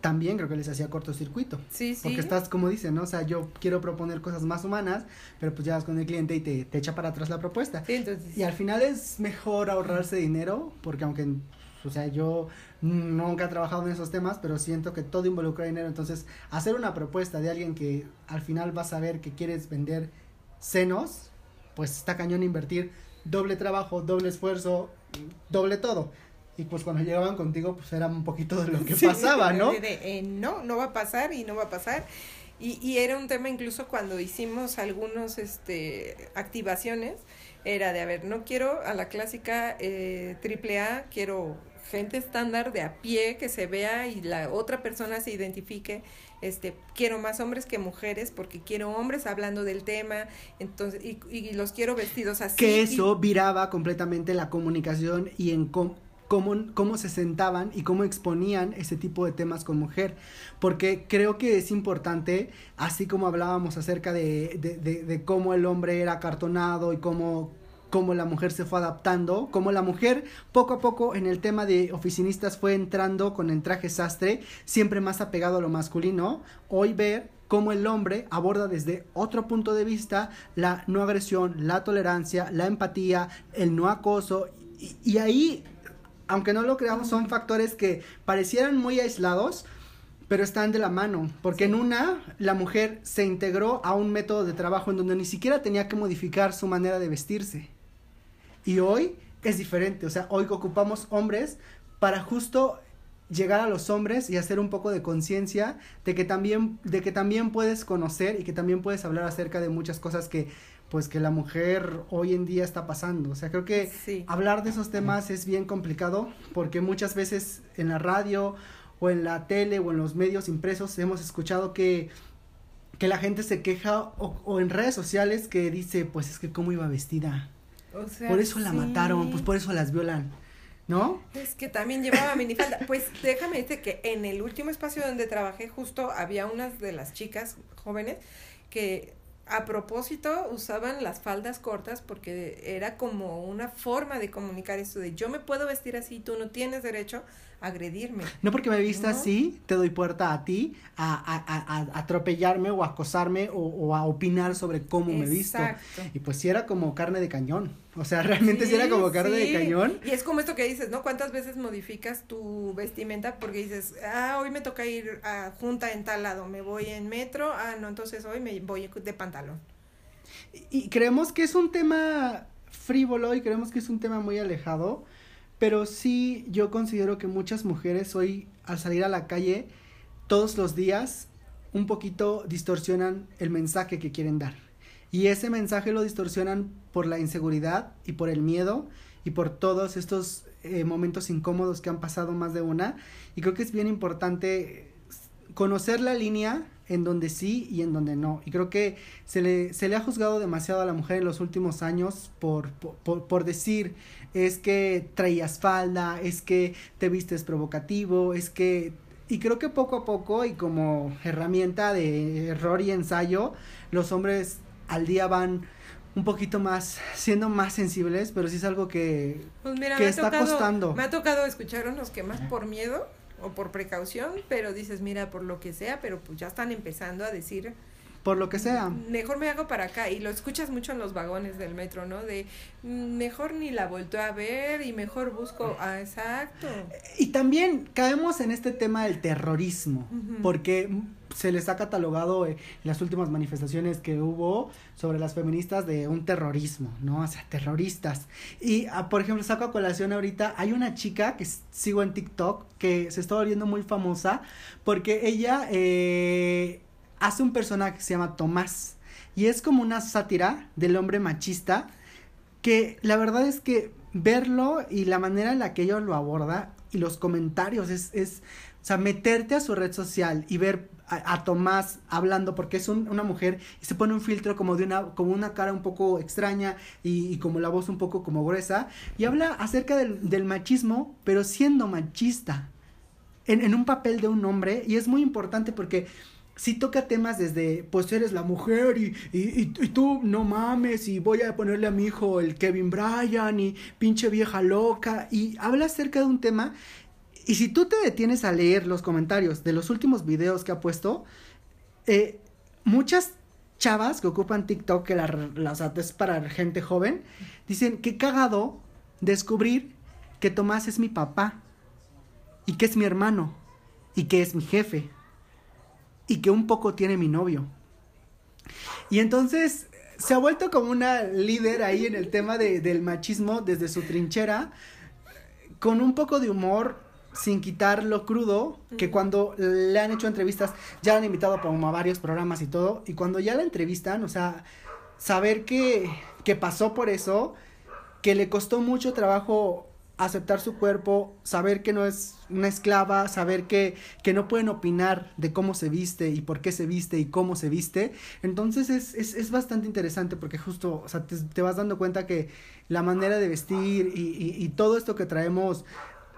también creo que les hacía cortocircuito. Sí, sí. Porque estás, como dicen, ¿no? O sea, yo quiero proponer cosas más humanas, pero pues llegas con el cliente y te, te echa para atrás la propuesta. Sí, entonces... Y al final es mejor ahorrarse dinero, porque aunque o sea, yo nunca he trabajado en esos temas, pero siento que todo involucra dinero. Entonces, hacer una propuesta de alguien que al final va a saber que quieres vender senos, pues está cañón invertir doble trabajo, doble esfuerzo, doble todo. Y pues cuando llegaban contigo, pues era un poquito de lo que *laughs* pasaba, ¿no? De, eh, no, no va a pasar y no va a pasar. Y, y era un tema incluso cuando hicimos algunos, este, activaciones, era de, a ver, no quiero a la clásica eh, triple A, quiero gente estándar de a pie que se vea y la otra persona se identifique. Este, quiero más hombres que mujeres porque quiero hombres hablando del tema, entonces, y, y los quiero vestidos así. Que eso viraba completamente la comunicación y en cómo, cómo, se sentaban y cómo exponían ese tipo de temas con mujer. Porque creo que es importante, así como hablábamos acerca de, de, de, de cómo el hombre era acartonado y cómo cómo la mujer se fue adaptando, cómo la mujer poco a poco en el tema de oficinistas fue entrando con el traje sastre, siempre más apegado a lo masculino, hoy ver cómo el hombre aborda desde otro punto de vista la no agresión, la tolerancia, la empatía, el no acoso, y, y ahí, aunque no lo creamos, son factores que parecieran muy aislados, pero están de la mano, porque en una la mujer se integró a un método de trabajo en donde ni siquiera tenía que modificar su manera de vestirse. Y hoy es diferente, o sea, hoy ocupamos hombres para justo llegar a los hombres y hacer un poco de conciencia de que también de que también puedes conocer y que también puedes hablar acerca de muchas cosas que pues que la mujer hoy en día está pasando. O sea, creo que hablar de esos temas es bien complicado porque muchas veces en la radio o en la tele o en los medios impresos hemos escuchado que, que la gente se queja o, en redes sociales que dice, pues es que cómo iba vestida. Por eso la mataron, pues por eso las violan. ¿No? Es que también llevaba minifalda. Pues déjame decirte que en el último espacio donde trabajé justo había unas de las chicas jóvenes que a propósito usaban las faldas cortas porque era como una forma de comunicar esto de yo me puedo vestir así, tú no tienes derecho agredirme. No porque me vista así, te doy puerta a ti a, a, a, atropellarme o acosarme o, a opinar sobre cómo me visto. Y pues si era como carne de cañón. O sea, *laughs* realmente si era como carne de cañón. Y es como esto que dices, ¿no? ¿Cuántas veces modificas tu vestimenta porque dices, ah, hoy me toca ir a junta en tal lado, me voy en metro, ah, no, entonces hoy me voy de pantalón. Y creemos que es un tema frívolo y creemos que es un tema muy alejado pero sí, yo considero que muchas mujeres hoy, al salir a la calle, todos los días, un poquito distorsionan el mensaje que quieren dar. Y ese mensaje lo distorsionan por la inseguridad y por el miedo y por todos estos eh, momentos incómodos que han pasado más de una. Y creo que es bien importante conocer la línea en donde sí y en donde no. Y creo que se le, se le ha juzgado demasiado a la mujer en los últimos años por, por, por decir, es que traías falda, es que te vistes provocativo, es que... Y creo que poco a poco y como herramienta de error y ensayo, los hombres al día van un poquito más, siendo más sensibles, pero sí es algo que, pues mira, me está costando. Me ha tocado escuchar unos que más por miedo o por precaución, pero dices, mira, por lo que sea, pero pues ya están empezando a decir por lo que sea. Mejor me hago para acá y lo escuchas mucho en los vagones del metro, ¿no? De mm, mejor ni la vuelto a ver y mejor busco, ah, exacto. Y también caemos en este tema del terrorismo, porque se les ha catalogado en las últimas manifestaciones que hubo sobre las feministas de un terrorismo, ¿no? O sea, terroristas. Y, ah, por ejemplo, saco a colación ahorita, hay una chica que sigo en TikTok que se está volviendo muy famosa porque ella eh, hace un personaje que se llama Tomás. Y es como una sátira del hombre machista que la verdad es que verlo y la manera en la que ella lo aborda y los comentarios es, es o sea, meterte a su red social y ver a, Tomás hablando porque es una mujer y se pone un filtro como de una, como una cara un poco extraña y, como la voz un poco como gruesa y habla acerca del, machismo pero siendo machista en un papel de un hombre y es muy importante porque sí toca temas desde, pues eres la mujer y, y, y, tú no mames y voy a ponerle a mi hijo el Kevin Bryan y pinche vieja loca y habla acerca de un tema y si tú te detienes a leer los comentarios de los últimos videos que ha puesto, eh, muchas chavas que ocupan TikTok, que la, las es para gente joven, dicen que cagado descubrir que Tomás es mi papá y que es mi hermano y que es mi jefe y que un poco tiene mi novio. Y entonces se ha vuelto como una líder ahí en el tema de, del machismo desde su trinchera, con un poco de humor, sin quitar lo crudo, que cuando le han hecho entrevistas, ya la han invitado como a varios programas y todo, y cuando ya la entrevistan, o sea, saber que, que pasó por eso, que le costó mucho trabajo aceptar su cuerpo, saber que no es una esclava, saber que, que no pueden opinar de cómo se viste y por qué se viste y cómo se viste. Entonces es, es, es bastante interesante porque justo, sea, te, vas dando cuenta que la manera de vestir y, y, y todo esto que traemos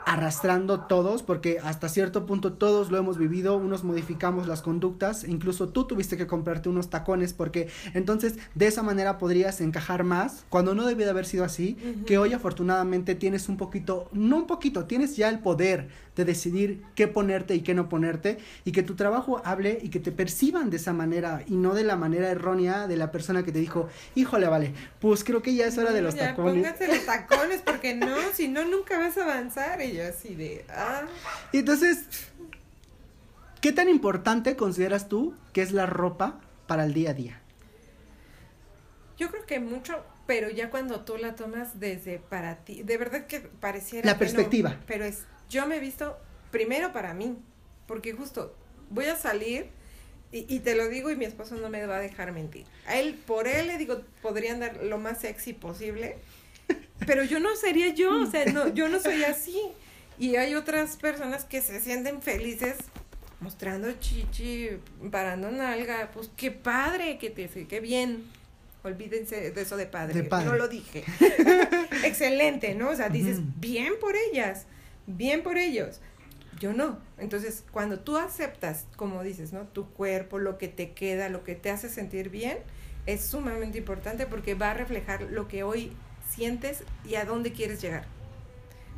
arrastrando todos, porque hasta cierto punto todos lo hemos vivido, unos modificamos las conductas, incluso tú tuviste que comprarte unos tacones porque entonces de esa manera podrías encajar más, cuando no debía de haber sido así, que hoy afortunadamente tienes un poquito, no un poquito, tienes ya el poder de decidir qué ponerte y qué no ponerte y que tu trabajo hable y que te perciban de esa manera y no de la manera errónea de la persona que te dijo, híjole, vale, pues creo que ya es hora de los tacones. Pónganse los tacones porque no, *laughs* si no nunca vas a avanzar y yo así de, ah. Y entonces ¿Qué tan importante consideras tú que es la ropa para el día a día? Yo creo que mucho, pero ya cuando tú la tomas desde para ti, de verdad que pareciera... La que perspectiva. no, pero es, yo me he visto primero para mí, porque justo voy a salir y, y te lo digo y mi esposo no me va a dejar mentir. A él, por él le digo, podría andar lo más sexy posible, pero yo no sería yo, o sea, no, yo no soy así. Y hay otras personas que se sienten felices mostrando chichi, parando nalga, pues qué padre, que te, qué bien. Olvídense de eso de padre, De padre. no lo dije. *laughs* Excelente, ¿no? O sea, dices, bien por ellas, bien por ellos. Yo no. Entonces, cuando tú aceptas, como dices, ¿no? Tu cuerpo, lo que te queda, lo que te hace sentir bien, es sumamente importante porque va a reflejar lo que hoy sientes y a dónde quieres llegar.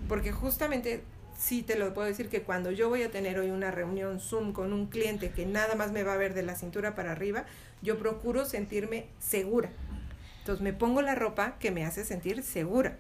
Porque justamente sí te lo puedo decir que cuando yo voy a tener hoy una reunión Zoom con un cliente que nada más me va a ver de la cintura para arriba, yo procuro sentirme segura. Entonces me pongo la ropa que me hace sentir segura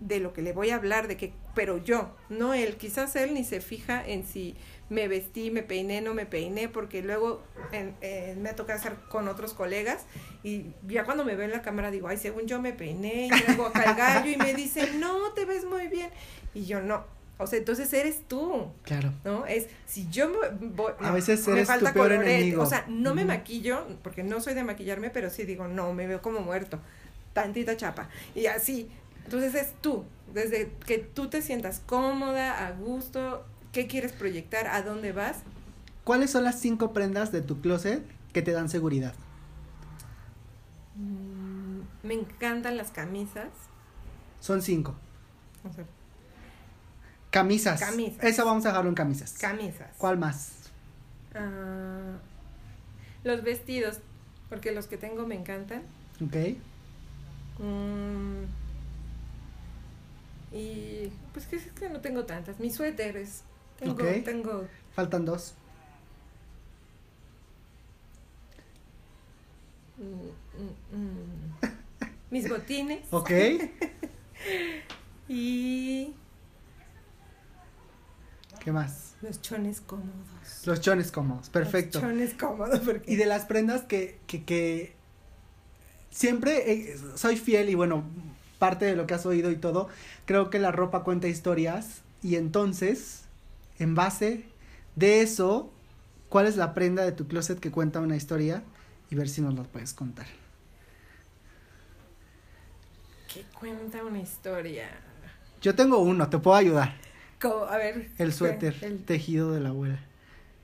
de lo que le voy a hablar, de que, pero yo, no él, quizás él ni se fija en si me vestí, me peiné, no me peiné, porque luego en- en- me ha tocado hacer con otros colegas y ya cuando me ve en la cámara digo, ay, según yo me peiné y traigo acá el gallo y me dicen, *laughs* no, te ves muy bien. Y yo no. O sea, entonces eres tú, Claro. ¿no? Es, si yo me voy, A veces me eres tu falta peor colorete. enemigo. O sea, no me maquillo, porque no soy de maquillarme, pero sí digo, no, me veo como muerto, tantita chapa. Y así. Entonces es tú, desde que tú te sientas cómoda, a gusto, qué quieres proyectar, a dónde vas. ¿Cuáles son las cinco prendas de tu closet que te dan seguridad? Mm, me encantan las camisas. Son cinco. O sea, Camisas. Camisas. Eso vamos a dejarlo en camisas. camisas. ¿Cuál más? Ah, los vestidos, porque los que tengo me encantan. Ok. Mm, y pues que es que no tengo tantas. Mis suéteres. Tengo, Ok. tengo Faltan dos. mm, mm, mm, mis botines *laughs* Ok. *laughs* y ¿Qué más? los chones cómodos. Los chones cómodos. Perfecto. Los chones cómodos porque Y de las prendas que, que, que siempre eh, soy fiel y bueno, parte de lo que has oído y todo, creo que la ropa cuenta historias y entonces, en base de eso, ¿cuál es la prenda de tu closet que cuenta una historia? Y ver si nos la puedes contar. que cuenta una historia. Yo tengo uno, te puedo ayudar. Como, a ver. El suéter el- tejido de la abuela.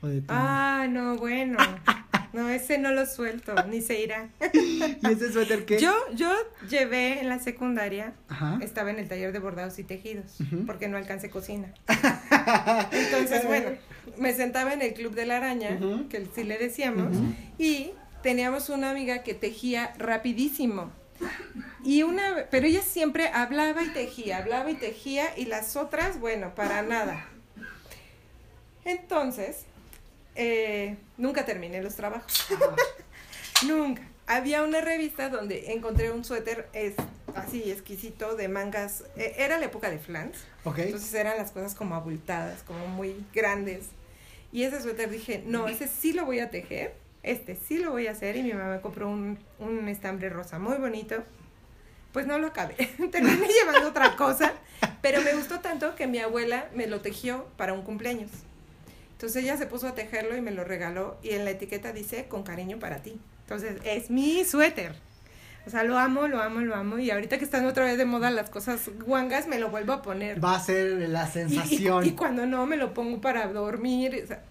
O de tu. Ah, no, bueno. *laughs* No, ese no lo suelto, ni se irá. *laughs* ¿Y ese suéter qué? Yo, yo llevé en la secundaria, Ajá. estaba en el taller de bordados y tejidos, porque no alcancé cocina. *laughs* Entonces, bueno, me sentaba en el club de la araña, que sí le decíamos, y teníamos una amiga que tejía rapidísimo. Y una, pero ella siempre hablaba y tejía, hablaba y tejía, y las otras, bueno, para nada. Entonces, eh, nunca terminé los trabajos. *laughs* nunca. Había una revista donde encontré un suéter es, así exquisito de mangas. eh, era la época de flans. Ok. Entonces eran las cosas como abultadas, como muy grandes. Y ese suéter dije, no, ese sí lo voy a tejer, este sí lo voy a hacer. Y mi mamá compró un, un estambre rosa muy bonito. Pues no lo acabé, *laughs* terminé *laughs* llevando otra cosa, pero me gustó tanto que mi abuela me lo tejió para un cumpleaños. Entonces ella se puso a tejerlo y me lo regaló y en la etiqueta dice con cariño para ti. Entonces es mi suéter. O sea, lo amo, lo amo, lo amo. Y ahorita que están otra vez de moda las cosas guangas, me lo vuelvo a poner. Va a ser la *laughs* Y- y- sensación. Y, cuando no, me lo pongo para dormir. o sea,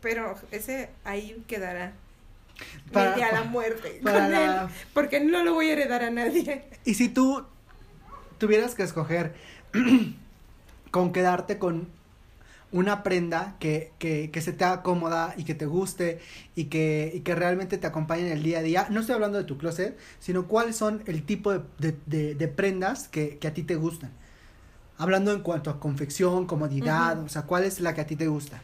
pero ese ahí quedará. Para- Media la muerte. *laughs* para con la- él, porque no lo voy a heredar a nadie. Y si tú tuvieras que escoger *clears throat* con quedarte con una prenda que, que, que se te haga cómoda y que te guste y que, y que realmente te acompañe en el día a día, no estoy hablando de tu closet, sino cuáles son el tipo de, de, de- de prendas que, que a ti te gustan. Hablando en cuanto a confección, comodidad, o sea, ¿cuál es la que a ti te gusta?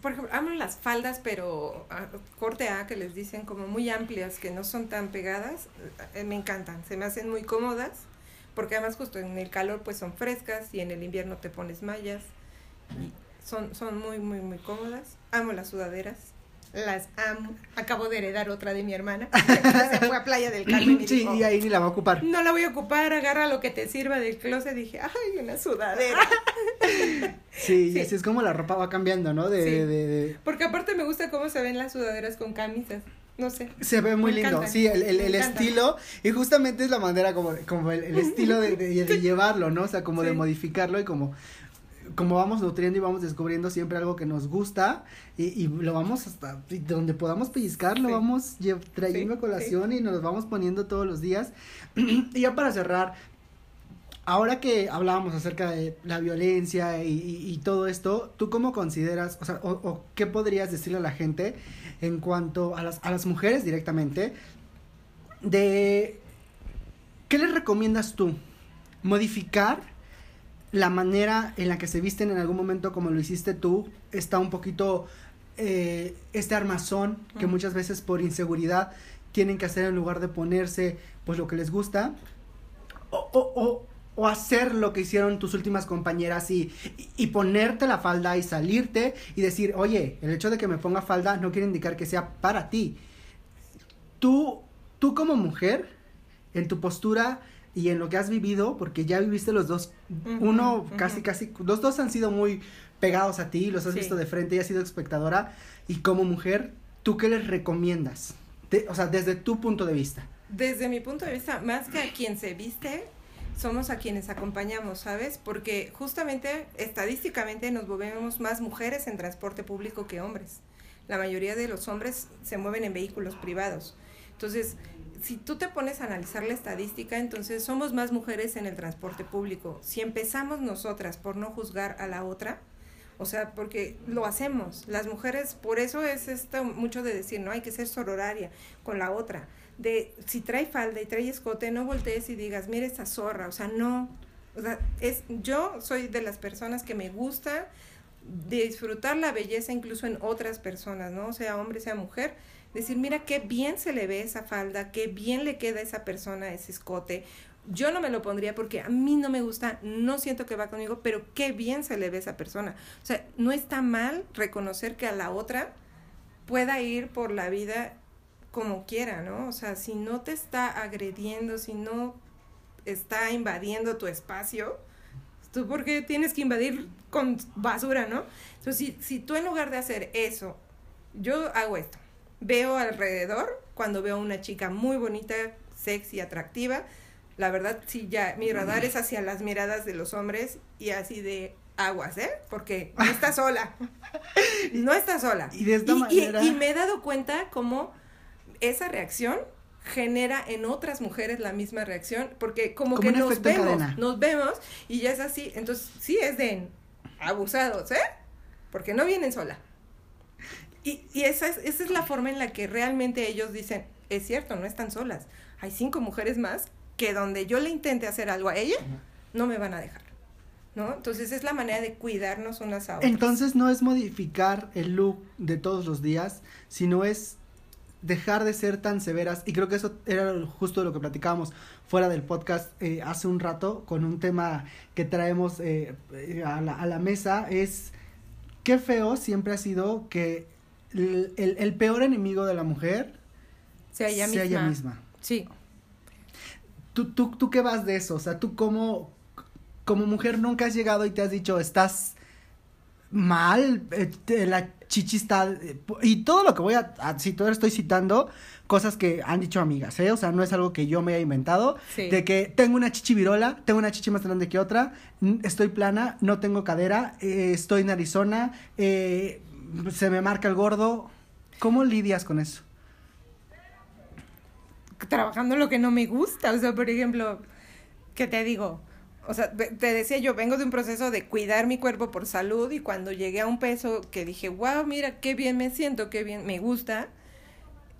Por ejemplo, amo las faldas, pero ah, corte A, que les dicen como muy amplias, que no son tan pegadas. eh, me encantan, se me hacen muy cómodas. Porque además justo en el calor pues son frescas y en el invierno te pones mallas. Y son, son muy, muy, muy cómodas. Amo las sudaderas. Las amo. Acabo de heredar otra de mi hermana. *laughs* Se fue a Playa del Carmen y sí, dijo, y ahí ni la va a ocupar. no la voy a ocupar, agarra lo que te sirva del closet. Dije, ay, una sudadera. *laughs* Sí, y Sí. así es como la ropa va cambiando, ¿no? De, Sí. de, de- Porque aparte me gusta cómo se ven las sudaderas con camisas. No sé. Se ve muy Me lindo, encantan, sí, el, el, el estilo, y justamente es la manera como, como el, el estilo de, de- de *laughs* llevarlo, ¿no? O sea, como de Sí. modificarlo y como, como vamos nutriendo y vamos descubriendo siempre algo que nos gusta y, y lo vamos hasta donde podamos pellizcar, lo Sí. vamos trayendo Sí, a colación y nos lo vamos poniendo todos los días. *clears throat* y ya para cerrar, ahora que hablábamos acerca de la violencia y, y- y todo esto, ¿tú cómo consideras, o sea, o, o qué podrías decirle a la gente en cuanto a las, a las mujeres directamente, de qué les recomiendas tú? ¿Modificar la manera en la que se visten en algún momento como lo hiciste tú? Está un poquito eh, este armazón que muchas veces por inseguridad tienen que hacer en lugar de ponerse pues lo que les gusta o, o, o, o hacer lo que hicieron tus últimas compañeras y, y, y ponerte la falda y salirte y decir, oye, el hecho de que me ponga falda no quiere indicar que sea para ti. Tú, tú como mujer, en tu postura y en lo que has vivido, porque ya viviste los dos, Ujú, uno ujú. casi, casi, los dos han sido muy pegados a ti, los has Sí. visto de frente y has sido espectadora, y como mujer, ¿tú qué les recomiendas? De- o sea, desde tu punto de vista. Desde mi punto de vista, más que a quien se viste, somos a quienes acompañamos, ¿sabes? Porque justamente, estadísticamente, nos movemos más mujeres en transporte público que hombres. La mayoría de los hombres se mueven en vehículos privados. Entonces, si tú te pones a analizar la estadística, entonces somos más mujeres en el transporte público. Si empezamos nosotras por no juzgar a la otra, o sea, porque lo hacemos. Las mujeres, por eso es esto mucho de decir, no hay que ser sororaria con la otra. De si trae falda y trae escote, no voltees y digas, mira esta zorra, o sea, no. O sea, es, yo soy de las personas que me gusta disfrutar la belleza incluso en otras personas, ¿no? Sea hombre, sea mujer. Decir, mira qué bien se le ve esa falda, qué bien le queda a esa persona ese escote. Yo no me lo pondría porque a mí no me gusta, no siento que va conmigo, pero qué bien se le ve esa persona. O sea, no está mal reconocer que a la otra pueda ir por la vida como quiera, ¿no? O sea, si no te está agrediendo, si no está invadiendo tu espacio, tú por qué tienes que invadir con basura, ¿no? Entonces, si, si tú en lugar de hacer eso, yo hago esto, veo alrededor, cuando veo a una chica muy bonita, sexy, atractiva, la verdad, sí, ya, mi radar es hacia las miradas de los hombres y así de aguas, ¿eh? Porque no está sola. No está sola. Y de esta y, manera- y me he dado cuenta cómo esa reacción genera en otras mujeres la misma reacción, porque como, Como que nos vemos, nos vemos y ya es así. Entonces, sí es de abusados, ¿eh? Porque no vienen sola. Y, y esa, es, esa es la forma en la que realmente ellos dicen, es cierto, no están solas. Hay cinco mujeres más que donde yo le intente hacer algo a ella, no me van a dejar. ¿No? Entonces es la manera de cuidarnos unas a otras. Entonces no es modificar el look de todos los días, sino es dejar de ser tan severas. Y creo que eso era justo lo que platicábamos fuera del podcast eh, hace un rato con un tema que traemos eh, eh, a, la, a la mesa. Es qué feo siempre ha sido que el, el- el peor enemigo de la mujer sea ella sea misma. ella misma. Sí. ¿Tú, tú, ¿Tú qué vas de eso? O sea, tú como, como mujer nunca has llegado y te has dicho, estás mal, eh, la chichi está... eh, y todo lo que voy a, a citar, estoy citando cosas que han dicho amigas, ¿eh? O sea, no es algo que yo me haya inventado. Sí. De que tengo una chichi virola, tengo una chichi más grande que otra, estoy plana, no tengo cadera, eh, estoy en Arizona, eh, se me marca el gordo. ¿Cómo lidias con eso? trabajando lo que no me gusta. O sea, por ejemplo, ¿qué te digo? O sea, te decía yo, vengo de un proceso de cuidar mi cuerpo por salud y cuando llegué a un peso que dije, wow, mira, qué bien me siento, qué bien me gusta.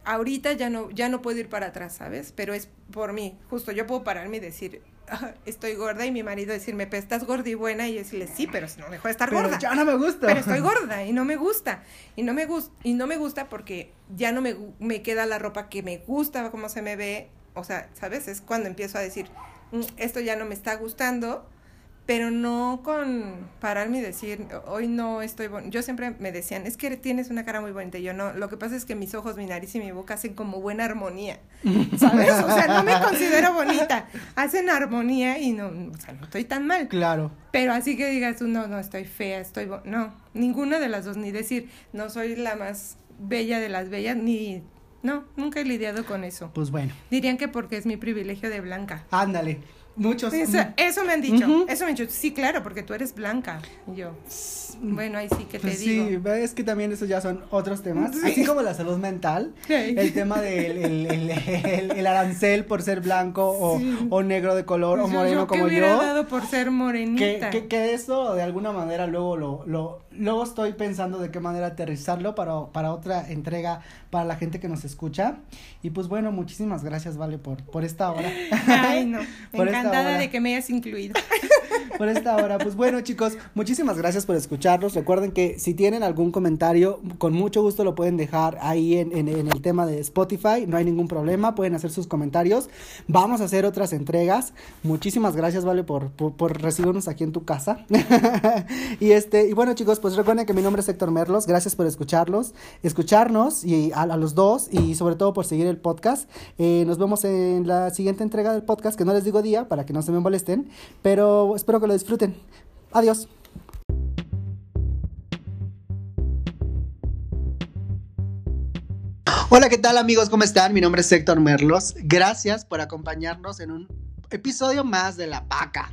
Ahorita ya no, ya no puedo ir para atrás, ¿sabes? Pero es por mí. Justo yo puedo pararme y decir, "Ah, *laughs* estoy gorda y mi marido decirme, pero estás gorda y buena y yo decirle, sí, pero si no dejo de estar Pero gorda. ya no me gusta. Pero estoy *laughs* gorda y no me gusta. Y no me gusta y no me gusta porque ya no me, me queda la ropa que me gusta como se me ve. O sea, ¿sabes? Es cuando empiezo a decir, "Mm, esto ya no me está gustando, pero no con pararme y decir, hoy no estoy bonita. Yo siempre me decían, es que tienes una cara muy bonita. Y yo no, lo que pasa es que mis ojos, mi nariz y mi boca hacen como buena armonía, *laughs* ¿sabes? O sea, no me considero bonita. Hacen armonía y no, o sea, no estoy tan mal. Claro. Pero así que digas tú, no, no, estoy fea, estoy... no, ninguna de las dos, ni decir, no soy la más bella de las bellas, ni... No, nunca he lidiado con eso. Pues bueno. Dirían que porque es mi privilegio de blanca. Ándale. Muchos. Eso, eso me han dicho. Eso me han dicho. Sí, claro, porque tú eres blanca. Y yo. Bueno, ahí sí que te pues digo. Sí, es que también esos ya son otros temas. Así como la salud mental. *laughs* El tema del el, el, el, arancel por ser blanco o, o negro de color o moreno yo, como yo. dado por ser morenita. Que, que, que, eso de alguna manera luego lo, lo, luego estoy pensando de qué manera aterrizarlo para, para otra entrega para la gente que nos escucha. Y pues bueno, muchísimas gracias, Vale, por, por esta hora. *laughs* Ay, no. *laughs* Encantada de que me hayas incluido. por esta hora. Pues bueno, chicos, muchísimas gracias por escucharnos. Recuerden que si tienen algún comentario, con mucho gusto lo pueden dejar ahí en, en, el tema de Spotify. No hay ningún problema, pueden hacer sus comentarios. Vamos a hacer otras entregas. Muchísimas gracias, Vale, por, por, recibirnos aquí en tu casa. *laughs* y este, y bueno, chicos, pues recuerden que mi nombre es Héctor Merlos. Gracias por escucharlos, escucharnos y a, los dos y sobre todo por seguir el podcast. Eh, nos vemos en la siguiente entrega del podcast, que no les digo día para que no se me molesten, pero espero que lo disfruten. Adiós. Hola, ¿qué tal amigos? ¿Cómo están? Mi nombre es Héctor Merlos. Gracias por acompañarnos en un episodio más de La Paca.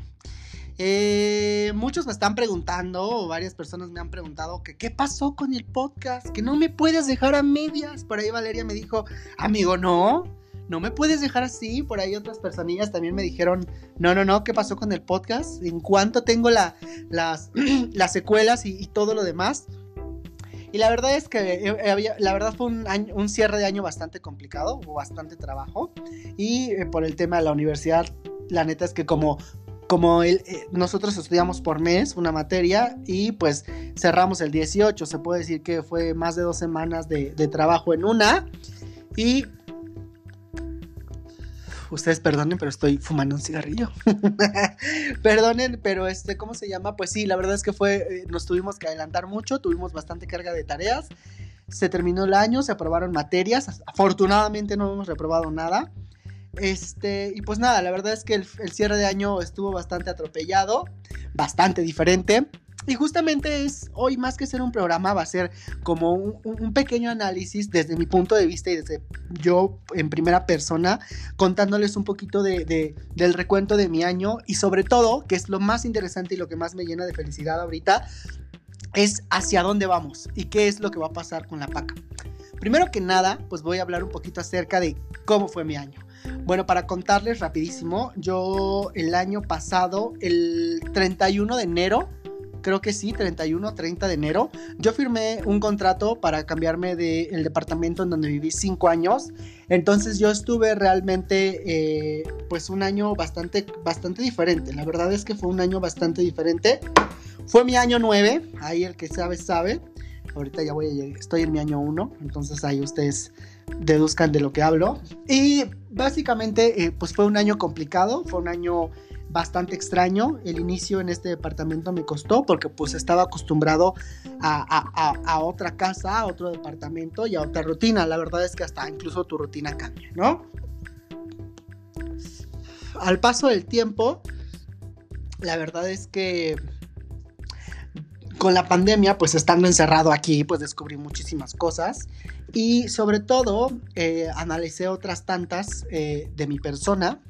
Eh, muchos me están preguntando, o varias personas me han preguntado, que qué pasó con el podcast, que no me puedes dejar a medias. Por ahí Valeria me dijo, amigo, no, no me puedes dejar así. Por ahí otras personillas también me dijeron, no, no, no, ¿qué pasó con el podcast? En cuanto tengo la, las, *clears throat* las secuelas y, todo lo demás. Y la verdad es que había, la verdad fue un, un cierre de año bastante complicado, hubo bastante trabajo. Y eh, por el tema de la universidad, la neta es que como como eh, nosotros estudiamos por mes una materia y pues cerramos el 18, se puede decir que fue más de dos semanas de, de trabajo en una y ustedes perdonen, pero estoy fumando un cigarrillo. *laughs* perdonen, pero este, ¿cómo se llama? Pues sí, la verdad es que fue, eh, nos tuvimos que adelantar mucho, tuvimos bastante carga de tareas. Se terminó el año, se aprobaron materias. Afortunadamente no hemos reprobado nada. Este, y pues nada, la verdad es que el, el cierre de año estuvo bastante atropellado, bastante diferente. Y justamente es hoy más que ser un programa, va a ser como un, pequeño análisis desde mi punto de vista y desde yo en primera persona, contándoles un poquito de, del recuento de mi año y sobre todo, que es lo más interesante y lo que más me llena de felicidad ahorita, es hacia dónde vamos y qué es lo que va a pasar con la PACA. Primero que nada, pues voy a hablar un poquito acerca de cómo fue mi año. Bueno, para contarles rapidísimo, yo el año pasado, el 31 de enero, creo que sí, 31, 30 de enero, yo firmé un contrato para cambiarme del departamento en donde viví cinco años. Entonces yo estuve realmente, eh, pues un año bastante, bastante diferente. La verdad es que fue un año bastante diferente. Fue mi año 9, ahí el que sabe, sabe. Ahorita ya voy a, estoy en mi año 1, entonces ahí ustedes deduzcan de lo que hablo. Y básicamente, eh, pues fue un año complicado, fue un año bastante extraño. El inicio en este departamento me costó porque pues estaba acostumbrado a, otra casa, a otro departamento y a otra rutina. La verdad es que hasta incluso tu rutina cambia, ¿no? Al paso del tiempo, la verdad es que con la pandemia, pues estando encerrado aquí, pues descubrí muchísimas cosas y sobre todo eh, analicé otras tantas eh, de mi persona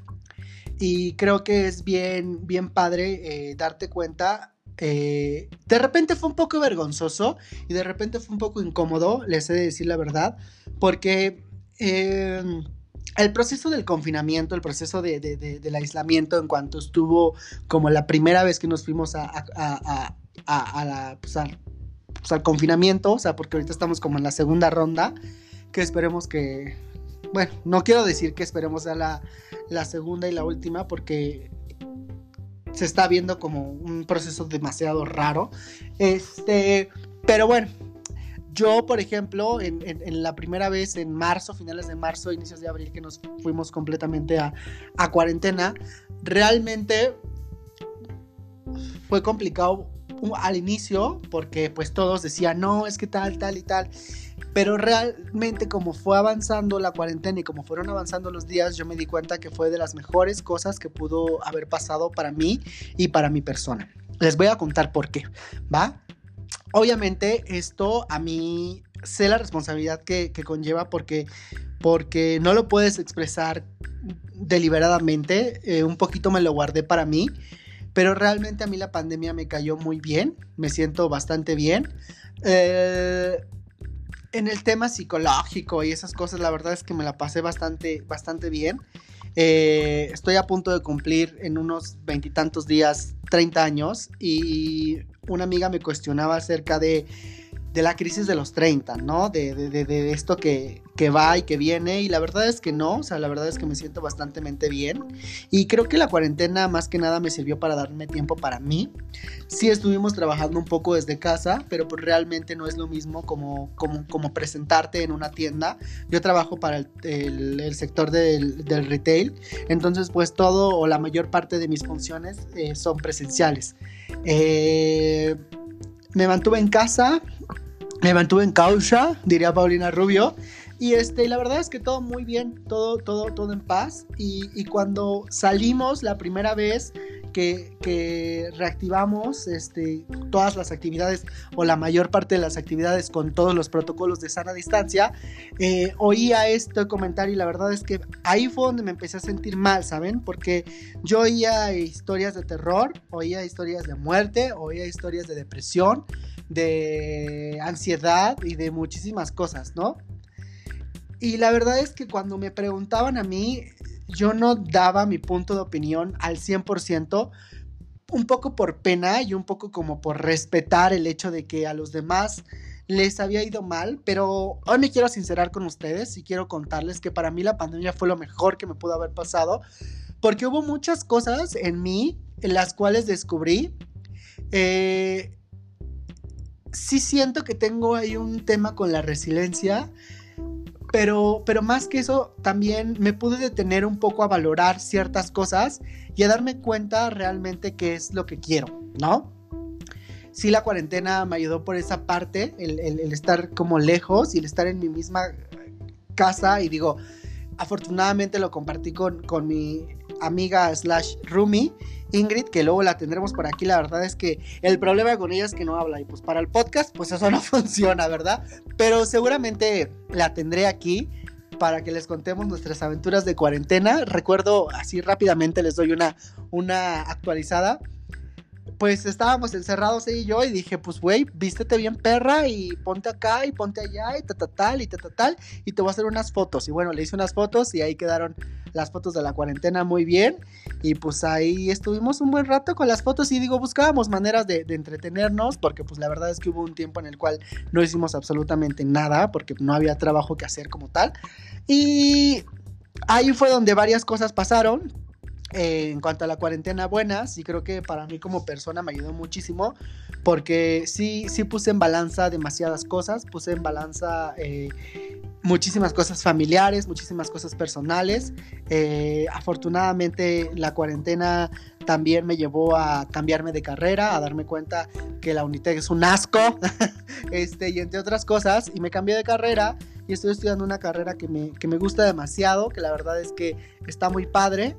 y creo que es bien, bien padre eh, darte cuenta. Eh, de repente fue un poco vergonzoso y de repente fue un poco incómodo, les he de decir la verdad, porque em, el proceso del confinamiento, el proceso de, del aislamiento en cuanto estuvo como la primera vez que nos fuimos a, a, a, la, pues, pues al confinamiento, o sea, porque ahorita estamos como en la segunda ronda, que esperemos que bueno, no quiero decir que esperemos a la, segunda y la última porque se está viendo como un proceso demasiado raro. Este, pero bueno, yo, por ejemplo, en, la primera vez en marzo, finales de marzo, inicios de abril, que nos fuimos completamente a, cuarentena, realmente fue complicado al inicio porque pues todos decían, no, es que tal, tal y tal. Pero realmente como fue avanzando la cuarentena y como fueron avanzando los días, yo me di cuenta que fue de las mejores cosas que pudo haber pasado para mí y para mi persona. Les voy a contar por qué, ¿va? Obviamente esto a mí sé la responsabilidad que, conlleva porque, porque no lo puedes expresar deliberadamente, eh, un poquito me lo guardé para mí, pero realmente a mí la pandemia me cayó muy bien, me siento bastante bien. Eh, en el tema psicológico y esas cosas, la verdad es que me la pasé bastante, bastante bien. Eh, estoy a punto de cumplir en unos veintitantos días 30 años y una amiga me cuestionaba acerca de de la crisis de los 30, ¿no? De, de, de, esto que, que, va y que viene. Y la verdad es que no, o sea, la verdad es que me siento bastante bien. Y creo que la cuarentena más que nada me sirvió para darme tiempo para mí. Sí estuvimos trabajando un poco desde casa, pero pues realmente no es lo mismo como, como, como presentarte en una tienda. Yo trabajo para el, el, sector del, del, retail, entonces pues todo o la mayor parte de mis funciones eh, son presenciales. Eh, me mantuve en casa, me mantuve en causa, diría Paulina Rubio. Y este, la verdad es que todo muy bien, todo, todo, todo en paz. Y, cuando salimos la primera vez que, reactivamos este, todas las actividades o la mayor parte de las actividades con todos los protocolos de sana distancia, eh, oía este comentario y la verdad es que ahí fue donde me empecé a sentir mal, ¿saben? Porque yo oía historias de terror, oía historias de muerte, oía historias de depresión de ansiedad y de muchísimas cosas, ¿no? Y la verdad es que cuando me preguntaban a mí, yo no daba mi punto de opinión al 100%, un poco por pena y un poco como por respetar el hecho de que a los demás les había ido mal, pero hoy me quiero sincerar con ustedes y quiero contarles que para mí la pandemia fue lo mejor que me pudo haber pasado, porque hubo muchas cosas en mí en las cuales descubrí. Eh, sí siento que tengo ahí un tema con la resiliencia, pero, pero más que eso, también me pude detener un poco a valorar ciertas cosas y a darme cuenta realmente qué es lo que quiero, ¿no? Sí, la cuarentena me ayudó por esa parte, el, estar como lejos y el estar en mi misma casa y digo, afortunadamente lo compartí con, con mi amiga slash Rumi Ingrid, que luego la tendremos por aquí. La verdad es que el problema con ella es que no habla y pues para el podcast pues eso no *laughs* funciona, ¿verdad? Pero seguramente la tendré aquí para que les contemos nuestras aventuras de cuarentena. Recuerdo así rápidamente, les doy una, una actualizada pues estábamos encerrados ella y yo y dije, pues güey, vístete bien perra y ponte acá y ponte allá y ta, ta tal y ta, ta tal y te voy a hacer unas fotos. Y bueno, le hice unas fotos y ahí quedaron las fotos de la cuarentena muy bien y pues ahí estuvimos un buen rato con las fotos y digo, buscábamos maneras de, de entretenernos porque pues la verdad es que hubo un tiempo en el cual no hicimos absolutamente nada porque no había trabajo que hacer como tal. Y ahí fue donde varias cosas pasaron en cuanto a la cuarentena buena, sí creo que para mí como persona me ayudó muchísimo porque sí, sí puse en balanza demasiadas cosas, puse en balanza eh, muchísimas cosas familiares, muchísimas cosas personales. Eh, afortunadamente la cuarentena también me llevó a cambiarme de carrera, a darme cuenta que la Unitec es un asco, *laughs* este, y entre otras cosas, y me cambié de carrera y estoy estudiando una carrera que me, que me gusta demasiado, que la verdad es que está muy padre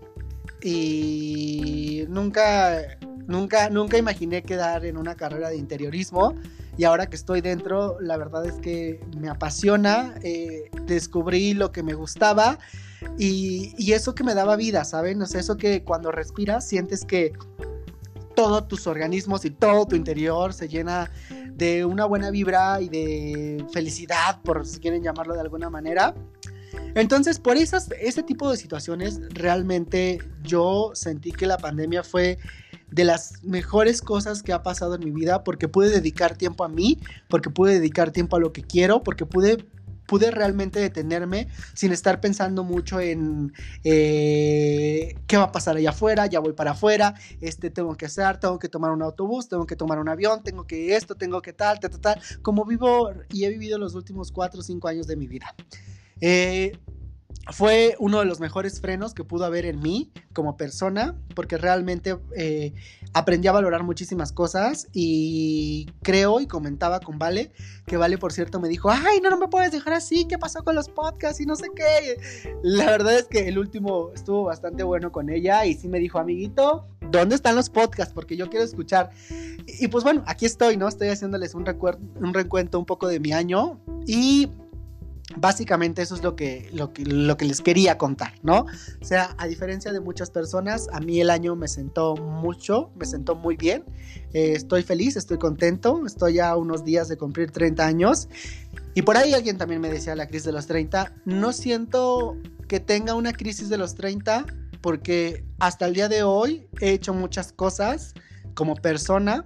y nunca, nunca, nunca imaginé quedar en una carrera de interiorismo y ahora que estoy dentro, la verdad es que me apasiona, eh, descubrí lo que me gustaba y, y, eso que me daba vida, ¿saben? O sea, eso que cuando respiras sientes que todos tus organismos y todo tu interior se llena de una buena vibra y de felicidad, por si quieren llamarlo de alguna manera. Entonces, por esas, ese tipo de situaciones, realmente yo sentí que la pandemia fue de las mejores cosas que ha pasado en mi vida porque pude dedicar tiempo a mí, porque pude dedicar tiempo a lo que quiero, porque pude pude realmente detenerme sin estar pensando mucho en eh, qué va a pasar allá afuera, ya voy para afuera, este, tengo que hacer, tengo que tomar un autobús, tengo que tomar un avión, tengo que esto, tengo que tal, tal, tal, tal, como vivo y he vivido los últimos cuatro o cinco años de mi vida. Eh, fue uno de los mejores frenos que pudo haber en mí como persona, porque realmente eh, aprendí a valorar muchísimas cosas y creo y comentaba con Vale, que Vale por cierto me dijo, ay, no, no me puedes dejar así, ¿qué pasó con los podcasts y no sé qué? La verdad es que el último estuvo bastante bueno con ella y sí me dijo, amiguito, ¿dónde están los podcasts? Porque yo quiero escuchar. Y, pues bueno, aquí estoy, ¿no? Estoy haciéndoles un, un recuento un poco de mi año y Básicamente eso es lo que, lo, que, lo que les quería contar, ¿no? O sea, a diferencia de muchas personas, a mí el año me sentó mucho, me sentó muy bien. Eh, estoy feliz, estoy contento, estoy a unos días de cumplir 30 años. Y por ahí alguien también me decía la crisis de los 30. No siento que tenga una crisis de los 30 porque hasta el día de hoy he hecho muchas cosas como persona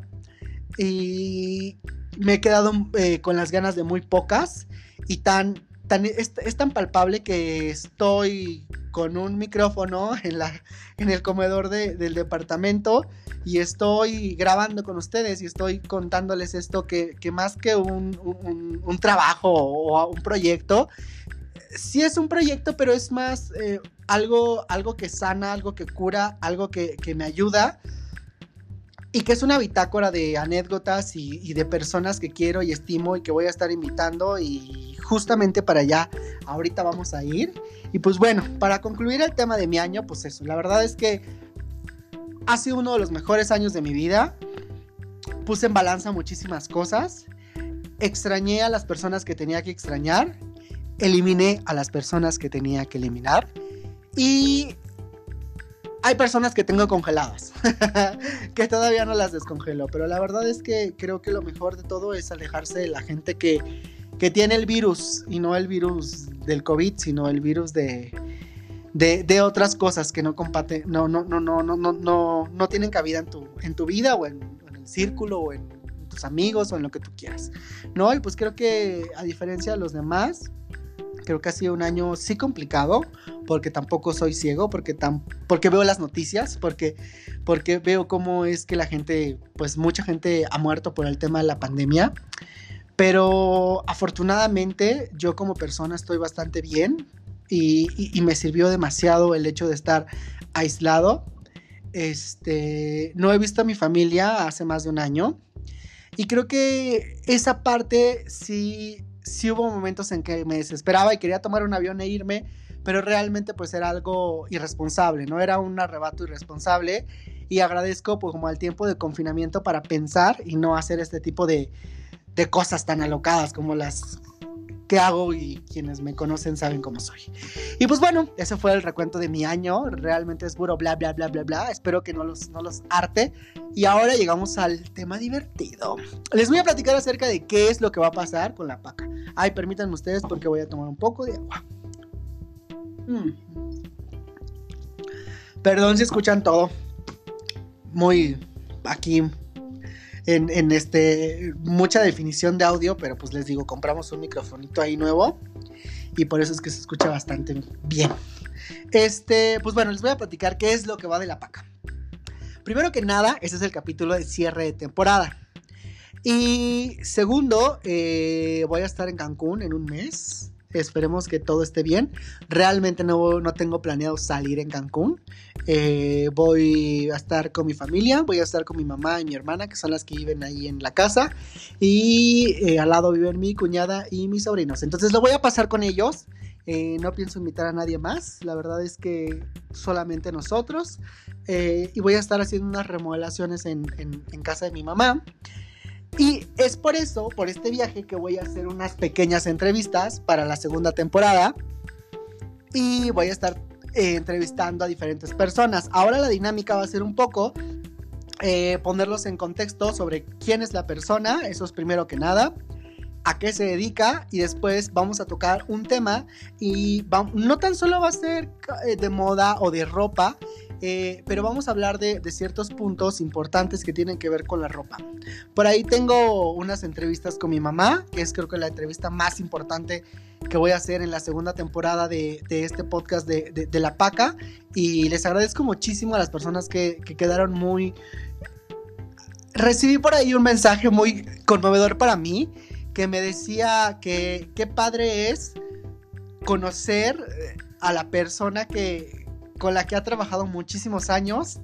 y me he quedado eh, con las ganas de muy pocas y tan es, tan palpable que estoy con un micrófono en, la, en el comedor del departamento y estoy grabando con ustedes y estoy contándoles esto que, más que un, trabajo o un proyecto, sí es un proyecto, pero es más eh, algo, algo que sana, algo que cura, algo que, me ayuda y que es una bitácora de anécdotas y, de personas que quiero y estimo y que voy a estar invitando y justamente para allá ahorita vamos a ir. Y pues bueno, para concluir el tema de mi año, pues eso, la verdad es que ha sido uno de los mejores años de mi vida. Puse en balanza muchísimas cosas. Extrañé a las personas que tenía que extrañar. Eliminé a las personas que tenía que eliminar. Y hay personas que tengo congeladas, *laughs* que todavía no las descongelo, pero la verdad es que creo que lo mejor de todo es alejarse de la gente que que tiene el virus y no el virus del COVID, sino el virus de, de, otras cosas que no compate, no, no, no, no, no, no, no tienen cabida en tu, en tu vida o en, el círculo o en tus amigos o en lo que tú quieras. No, y pues creo que a diferencia de los demás, creo que ha sido un año sí complicado, porque tampoco soy ciego, porque, tam porque veo las noticias, porque, porque veo cómo es que la gente, pues mucha gente ha muerto por el tema de la pandemia. Pero afortunadamente yo como persona estoy bastante bien y, me sirvió demasiado el hecho de estar aislado. Este, no he visto a mi familia hace más de un año y creo que esa parte sí, sí hubo momentos en que me desesperaba y quería tomar un avión e irme, pero realmente pues era algo irresponsable, ¿no? Era un arrebato irresponsable y agradezco pues como al tiempo de confinamiento para pensar y no hacer este tipo de, de cosas tan alocadas como las que hago y quienes me conocen saben cómo soy. Y pues bueno, ese fue el recuento de mi año. Realmente es puro bla, bla, bla, bla, bla. Espero que no los, no los arte. Y ahora llegamos al tema divertido. Les voy a platicar acerca de qué es lo que va a pasar con la paca. Ay, permítanme ustedes porque voy a tomar un poco de agua. Mm. Perdón si escuchan todo. Muy aquí en, este, mucha definición de audio, pero pues les digo, compramos un microfonito ahí nuevo y por eso es que se escucha bastante bien. Este, pues bueno, les voy a platicar qué es lo que va de la paca. Primero que nada, este es el capítulo de cierre de temporada. Y segundo, eh, voy a estar en Cancún en un mes. Esperemos que todo esté bien. Realmente no, no tengo planeado salir en Cancún. Eh, voy a estar con mi familia, voy a estar con mi mamá y mi hermana, que son las que viven ahí en la casa. Y eh, al lado viven mi cuñada y mis sobrinos. Entonces lo voy a pasar con ellos. Eh, no pienso invitar a nadie más. La verdad es que solamente nosotros. y voy a estar haciendo unas remodelaciones en, en casa de mi mamá. Y es por eso, por este viaje, que voy a hacer unas pequeñas entrevistas para la segunda temporada. Y voy a estar eh, entrevistando a diferentes personas. Ahora la dinámica va a ser un poco eh, ponerlos en contexto sobre quién es la persona, eso es primero que nada, a qué se dedica y después vamos a tocar un tema y no tan solo va a ser eh, de moda o de ropa, eh, pero vamos a hablar de, ciertos puntos importantes que tienen que ver con la ropa. Por ahí tengo unas entrevistas con mi mamá, que es creo que la entrevista más importante que voy a hacer en la segunda temporada de, este podcast de, La Paca. Y les agradezco muchísimo a las personas que, que quedaron muy... Recibí por ahí un mensaje muy conmovedor para mí, que me decía que qué padre es conocer a la persona que con la que ha trabajado muchísimos años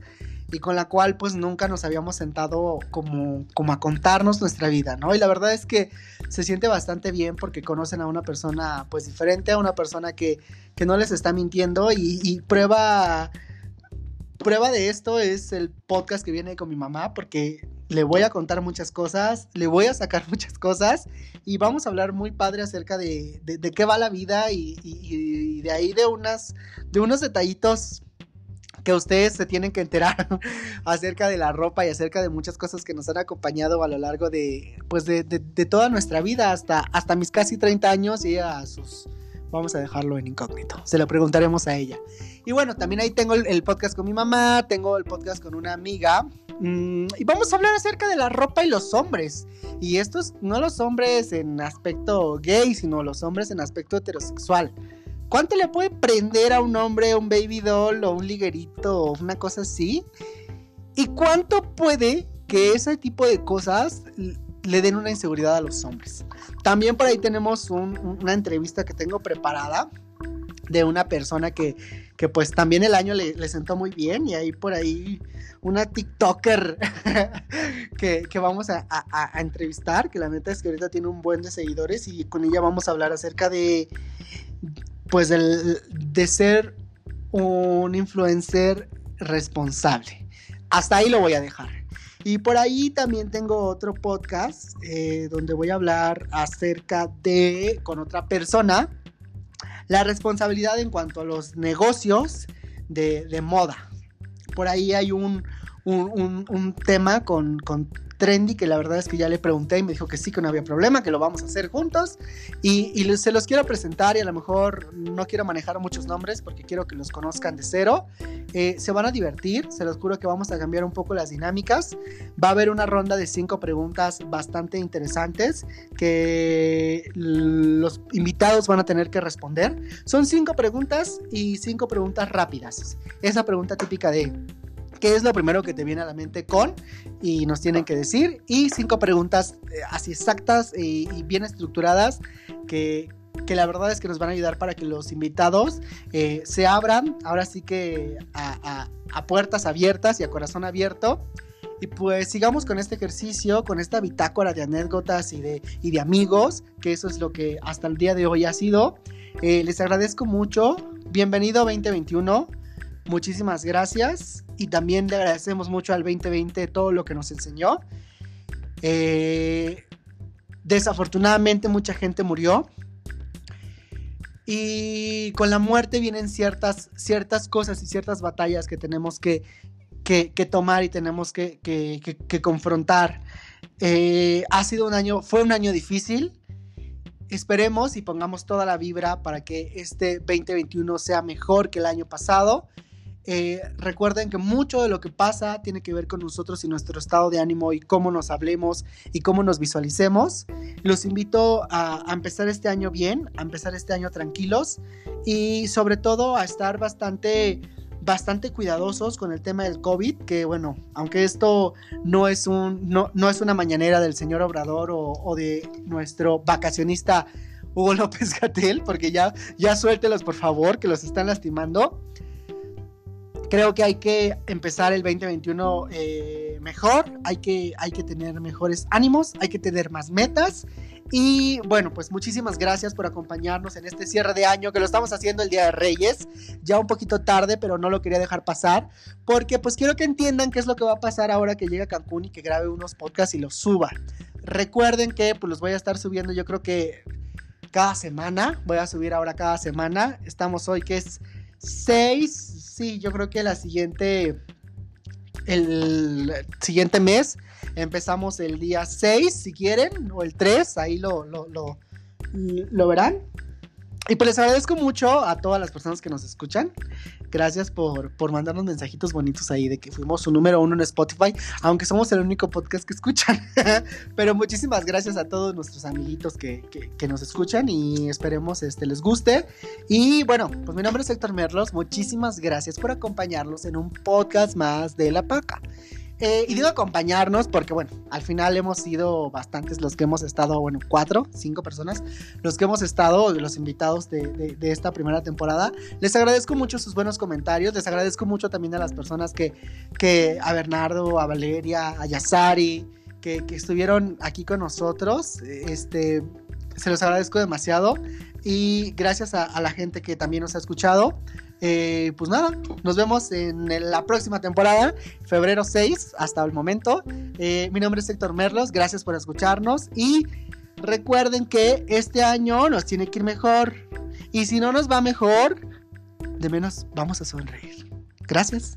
y con la cual pues nunca nos habíamos sentado como, como a contarnos nuestra vida, ¿no? Y la verdad es que se siente bastante bien porque conocen a una persona pues diferente, a una persona que, que no les está mintiendo y, prueba, prueba de esto es el podcast que viene con mi mamá porque le voy a contar muchas cosas, le voy a sacar *laughs* muchas cosas y vamos a hablar muy padre acerca de, de, qué va la vida y, y, de ahí de, unas, de unos detallitos que ustedes se tienen que enterar *laughs* acerca de la ropa y acerca de muchas cosas que nos han acompañado a lo largo de, pues de, de toda nuestra vida, hasta, hasta mis casi 30 años y a sus... Vamos a dejarlo en incógnito, se lo preguntaremos a ella. Y bueno, también ahí tengo el, el podcast con mi mamá, tengo el podcast con una amiga, mmm, y vamos a hablar acerca de la ropa y los hombres. Y estos no los hombres en aspecto gay, sino los hombres en aspecto heterosexual. ¿Cuánto le puede prender a un hombre un baby doll o un liguerito o una cosa así? ¿Y cuánto puede que ese tipo de cosas le den una inseguridad a los hombres? También por ahí tenemos un, una entrevista que tengo preparada de una persona que, que pues también el año le, le, sentó muy bien y ahí por ahí una TikToker *laughs* que, que, vamos a, a, a, entrevistar, que la neta es que ahorita tiene un buen de seguidores y con ella vamos a hablar acerca de pues el, de ser un influencer responsable. Hasta ahí lo voy a dejar. Y por ahí también tengo otro podcast eh, donde voy a hablar acerca de, con otra persona, la responsabilidad en cuanto a los negocios de, de moda. Por ahí hay un, un, un, tema con, Trendy, que la verdad es que ya le pregunté y me dijo que sí, que no había problema, que lo vamos a hacer juntos. Y, se los quiero presentar y a lo mejor no quiero manejar muchos nombres porque quiero que los conozcan de cero. Eh, se van a divertir, se los juro que vamos a cambiar un poco las dinámicas. Va a haber una ronda de cinco preguntas bastante interesantes que los invitados van a tener que responder. Son cinco preguntas y cinco preguntas rápidas. Esa pregunta típica de qué es lo primero que te viene a la mente con y nos tienen que decir. Y cinco preguntas eh, así exactas y, y bien estructuradas que, que, la verdad es que nos van a ayudar para que los invitados eh, se abran, ahora sí que a, a, puertas abiertas y a corazón abierto. Y pues sigamos con este ejercicio, con esta bitácora de anécdotas y de, y de amigos, que eso es lo que hasta el día de hoy ha sido. Eh, les agradezco mucho. Bienvenido 2021. Muchísimas gracias y también le agradecemos mucho al 2020 todo lo que nos enseñó. Eh, desafortunadamente mucha gente murió y con la muerte vienen ciertas, ciertas cosas y ciertas batallas que tenemos que, que, tomar y tenemos que, que confrontar. Eh, ha sido un año, fue un año difícil. Esperemos y pongamos toda la vibra para que este 2021 sea mejor que el año pasado. Eh, recuerden que mucho de lo que pasa tiene que ver con nosotros y nuestro estado de ánimo y cómo nos hablemos y cómo nos visualicemos. Los invito a, empezar este año bien, a empezar este año tranquilos y sobre todo a estar bastante bastante cuidadosos con el tema del COVID, que bueno, aunque esto no es, un, no, no es una mañanera del señor Obrador o, o de nuestro vacacionista Hugo *laughs* López Gatel, porque ya, ya suéltelos por favor, que los están lastimando creo que hay que empezar el 2021 eh, mejor, hay que, hay que tener mejores ánimos, hay que tener más metas. Y bueno, pues muchísimas gracias por acompañarnos en este cierre de año que lo estamos haciendo el Día de Reyes, ya un poquito tarde, pero no lo quería dejar pasar, porque pues quiero que entiendan qué es lo que va a pasar ahora que llegue a Cancún y que grabe unos podcasts y los suba. Recuerden que pues los voy a estar subiendo yo creo que cada semana, voy a subir ahora cada semana, estamos hoy que es 6 sí, yo creo que la siguiente, el siguiente mes, empezamos el día 6, si quieren, o el 3, ahí lo, lo, lo, lo verán. Y pues les agradezco mucho a todas las personas que nos escuchan. Gracias por, por mandarnos mensajitos bonitos ahí de que fuimos su número uno en Spotify, aunque somos el único podcast que escuchan. *laughs* Pero muchísimas gracias a todos nuestros amiguitos que, que, nos escuchan y esperemos este les guste. Y bueno, pues mi nombre es Héctor Merlos. Muchísimas gracias por acompañarnos en un podcast más de La Paca. Eh, y digo acompañarnos porque, bueno, al final hemos sido bastantes los que hemos estado, bueno, cuatro, cinco personas, los que hemos estado, los invitados de, esta primera temporada. Les agradezco mucho sus buenos comentarios, les agradezco mucho también a las personas que, que a Bernardo, a Valeria, a Yasari, que, estuvieron aquí con nosotros. Este, se los agradezco demasiado y gracias a la gente que también nos ha escuchado. Eh, pues nada, nos vemos en la próxima temporada, febrero 6, hasta el momento. Eh, mi nombre es Héctor Merlos, gracias por escucharnos y recuerden que este año nos tiene que ir mejor. Y si no nos va mejor, de menos vamos a sonreír. Gracias.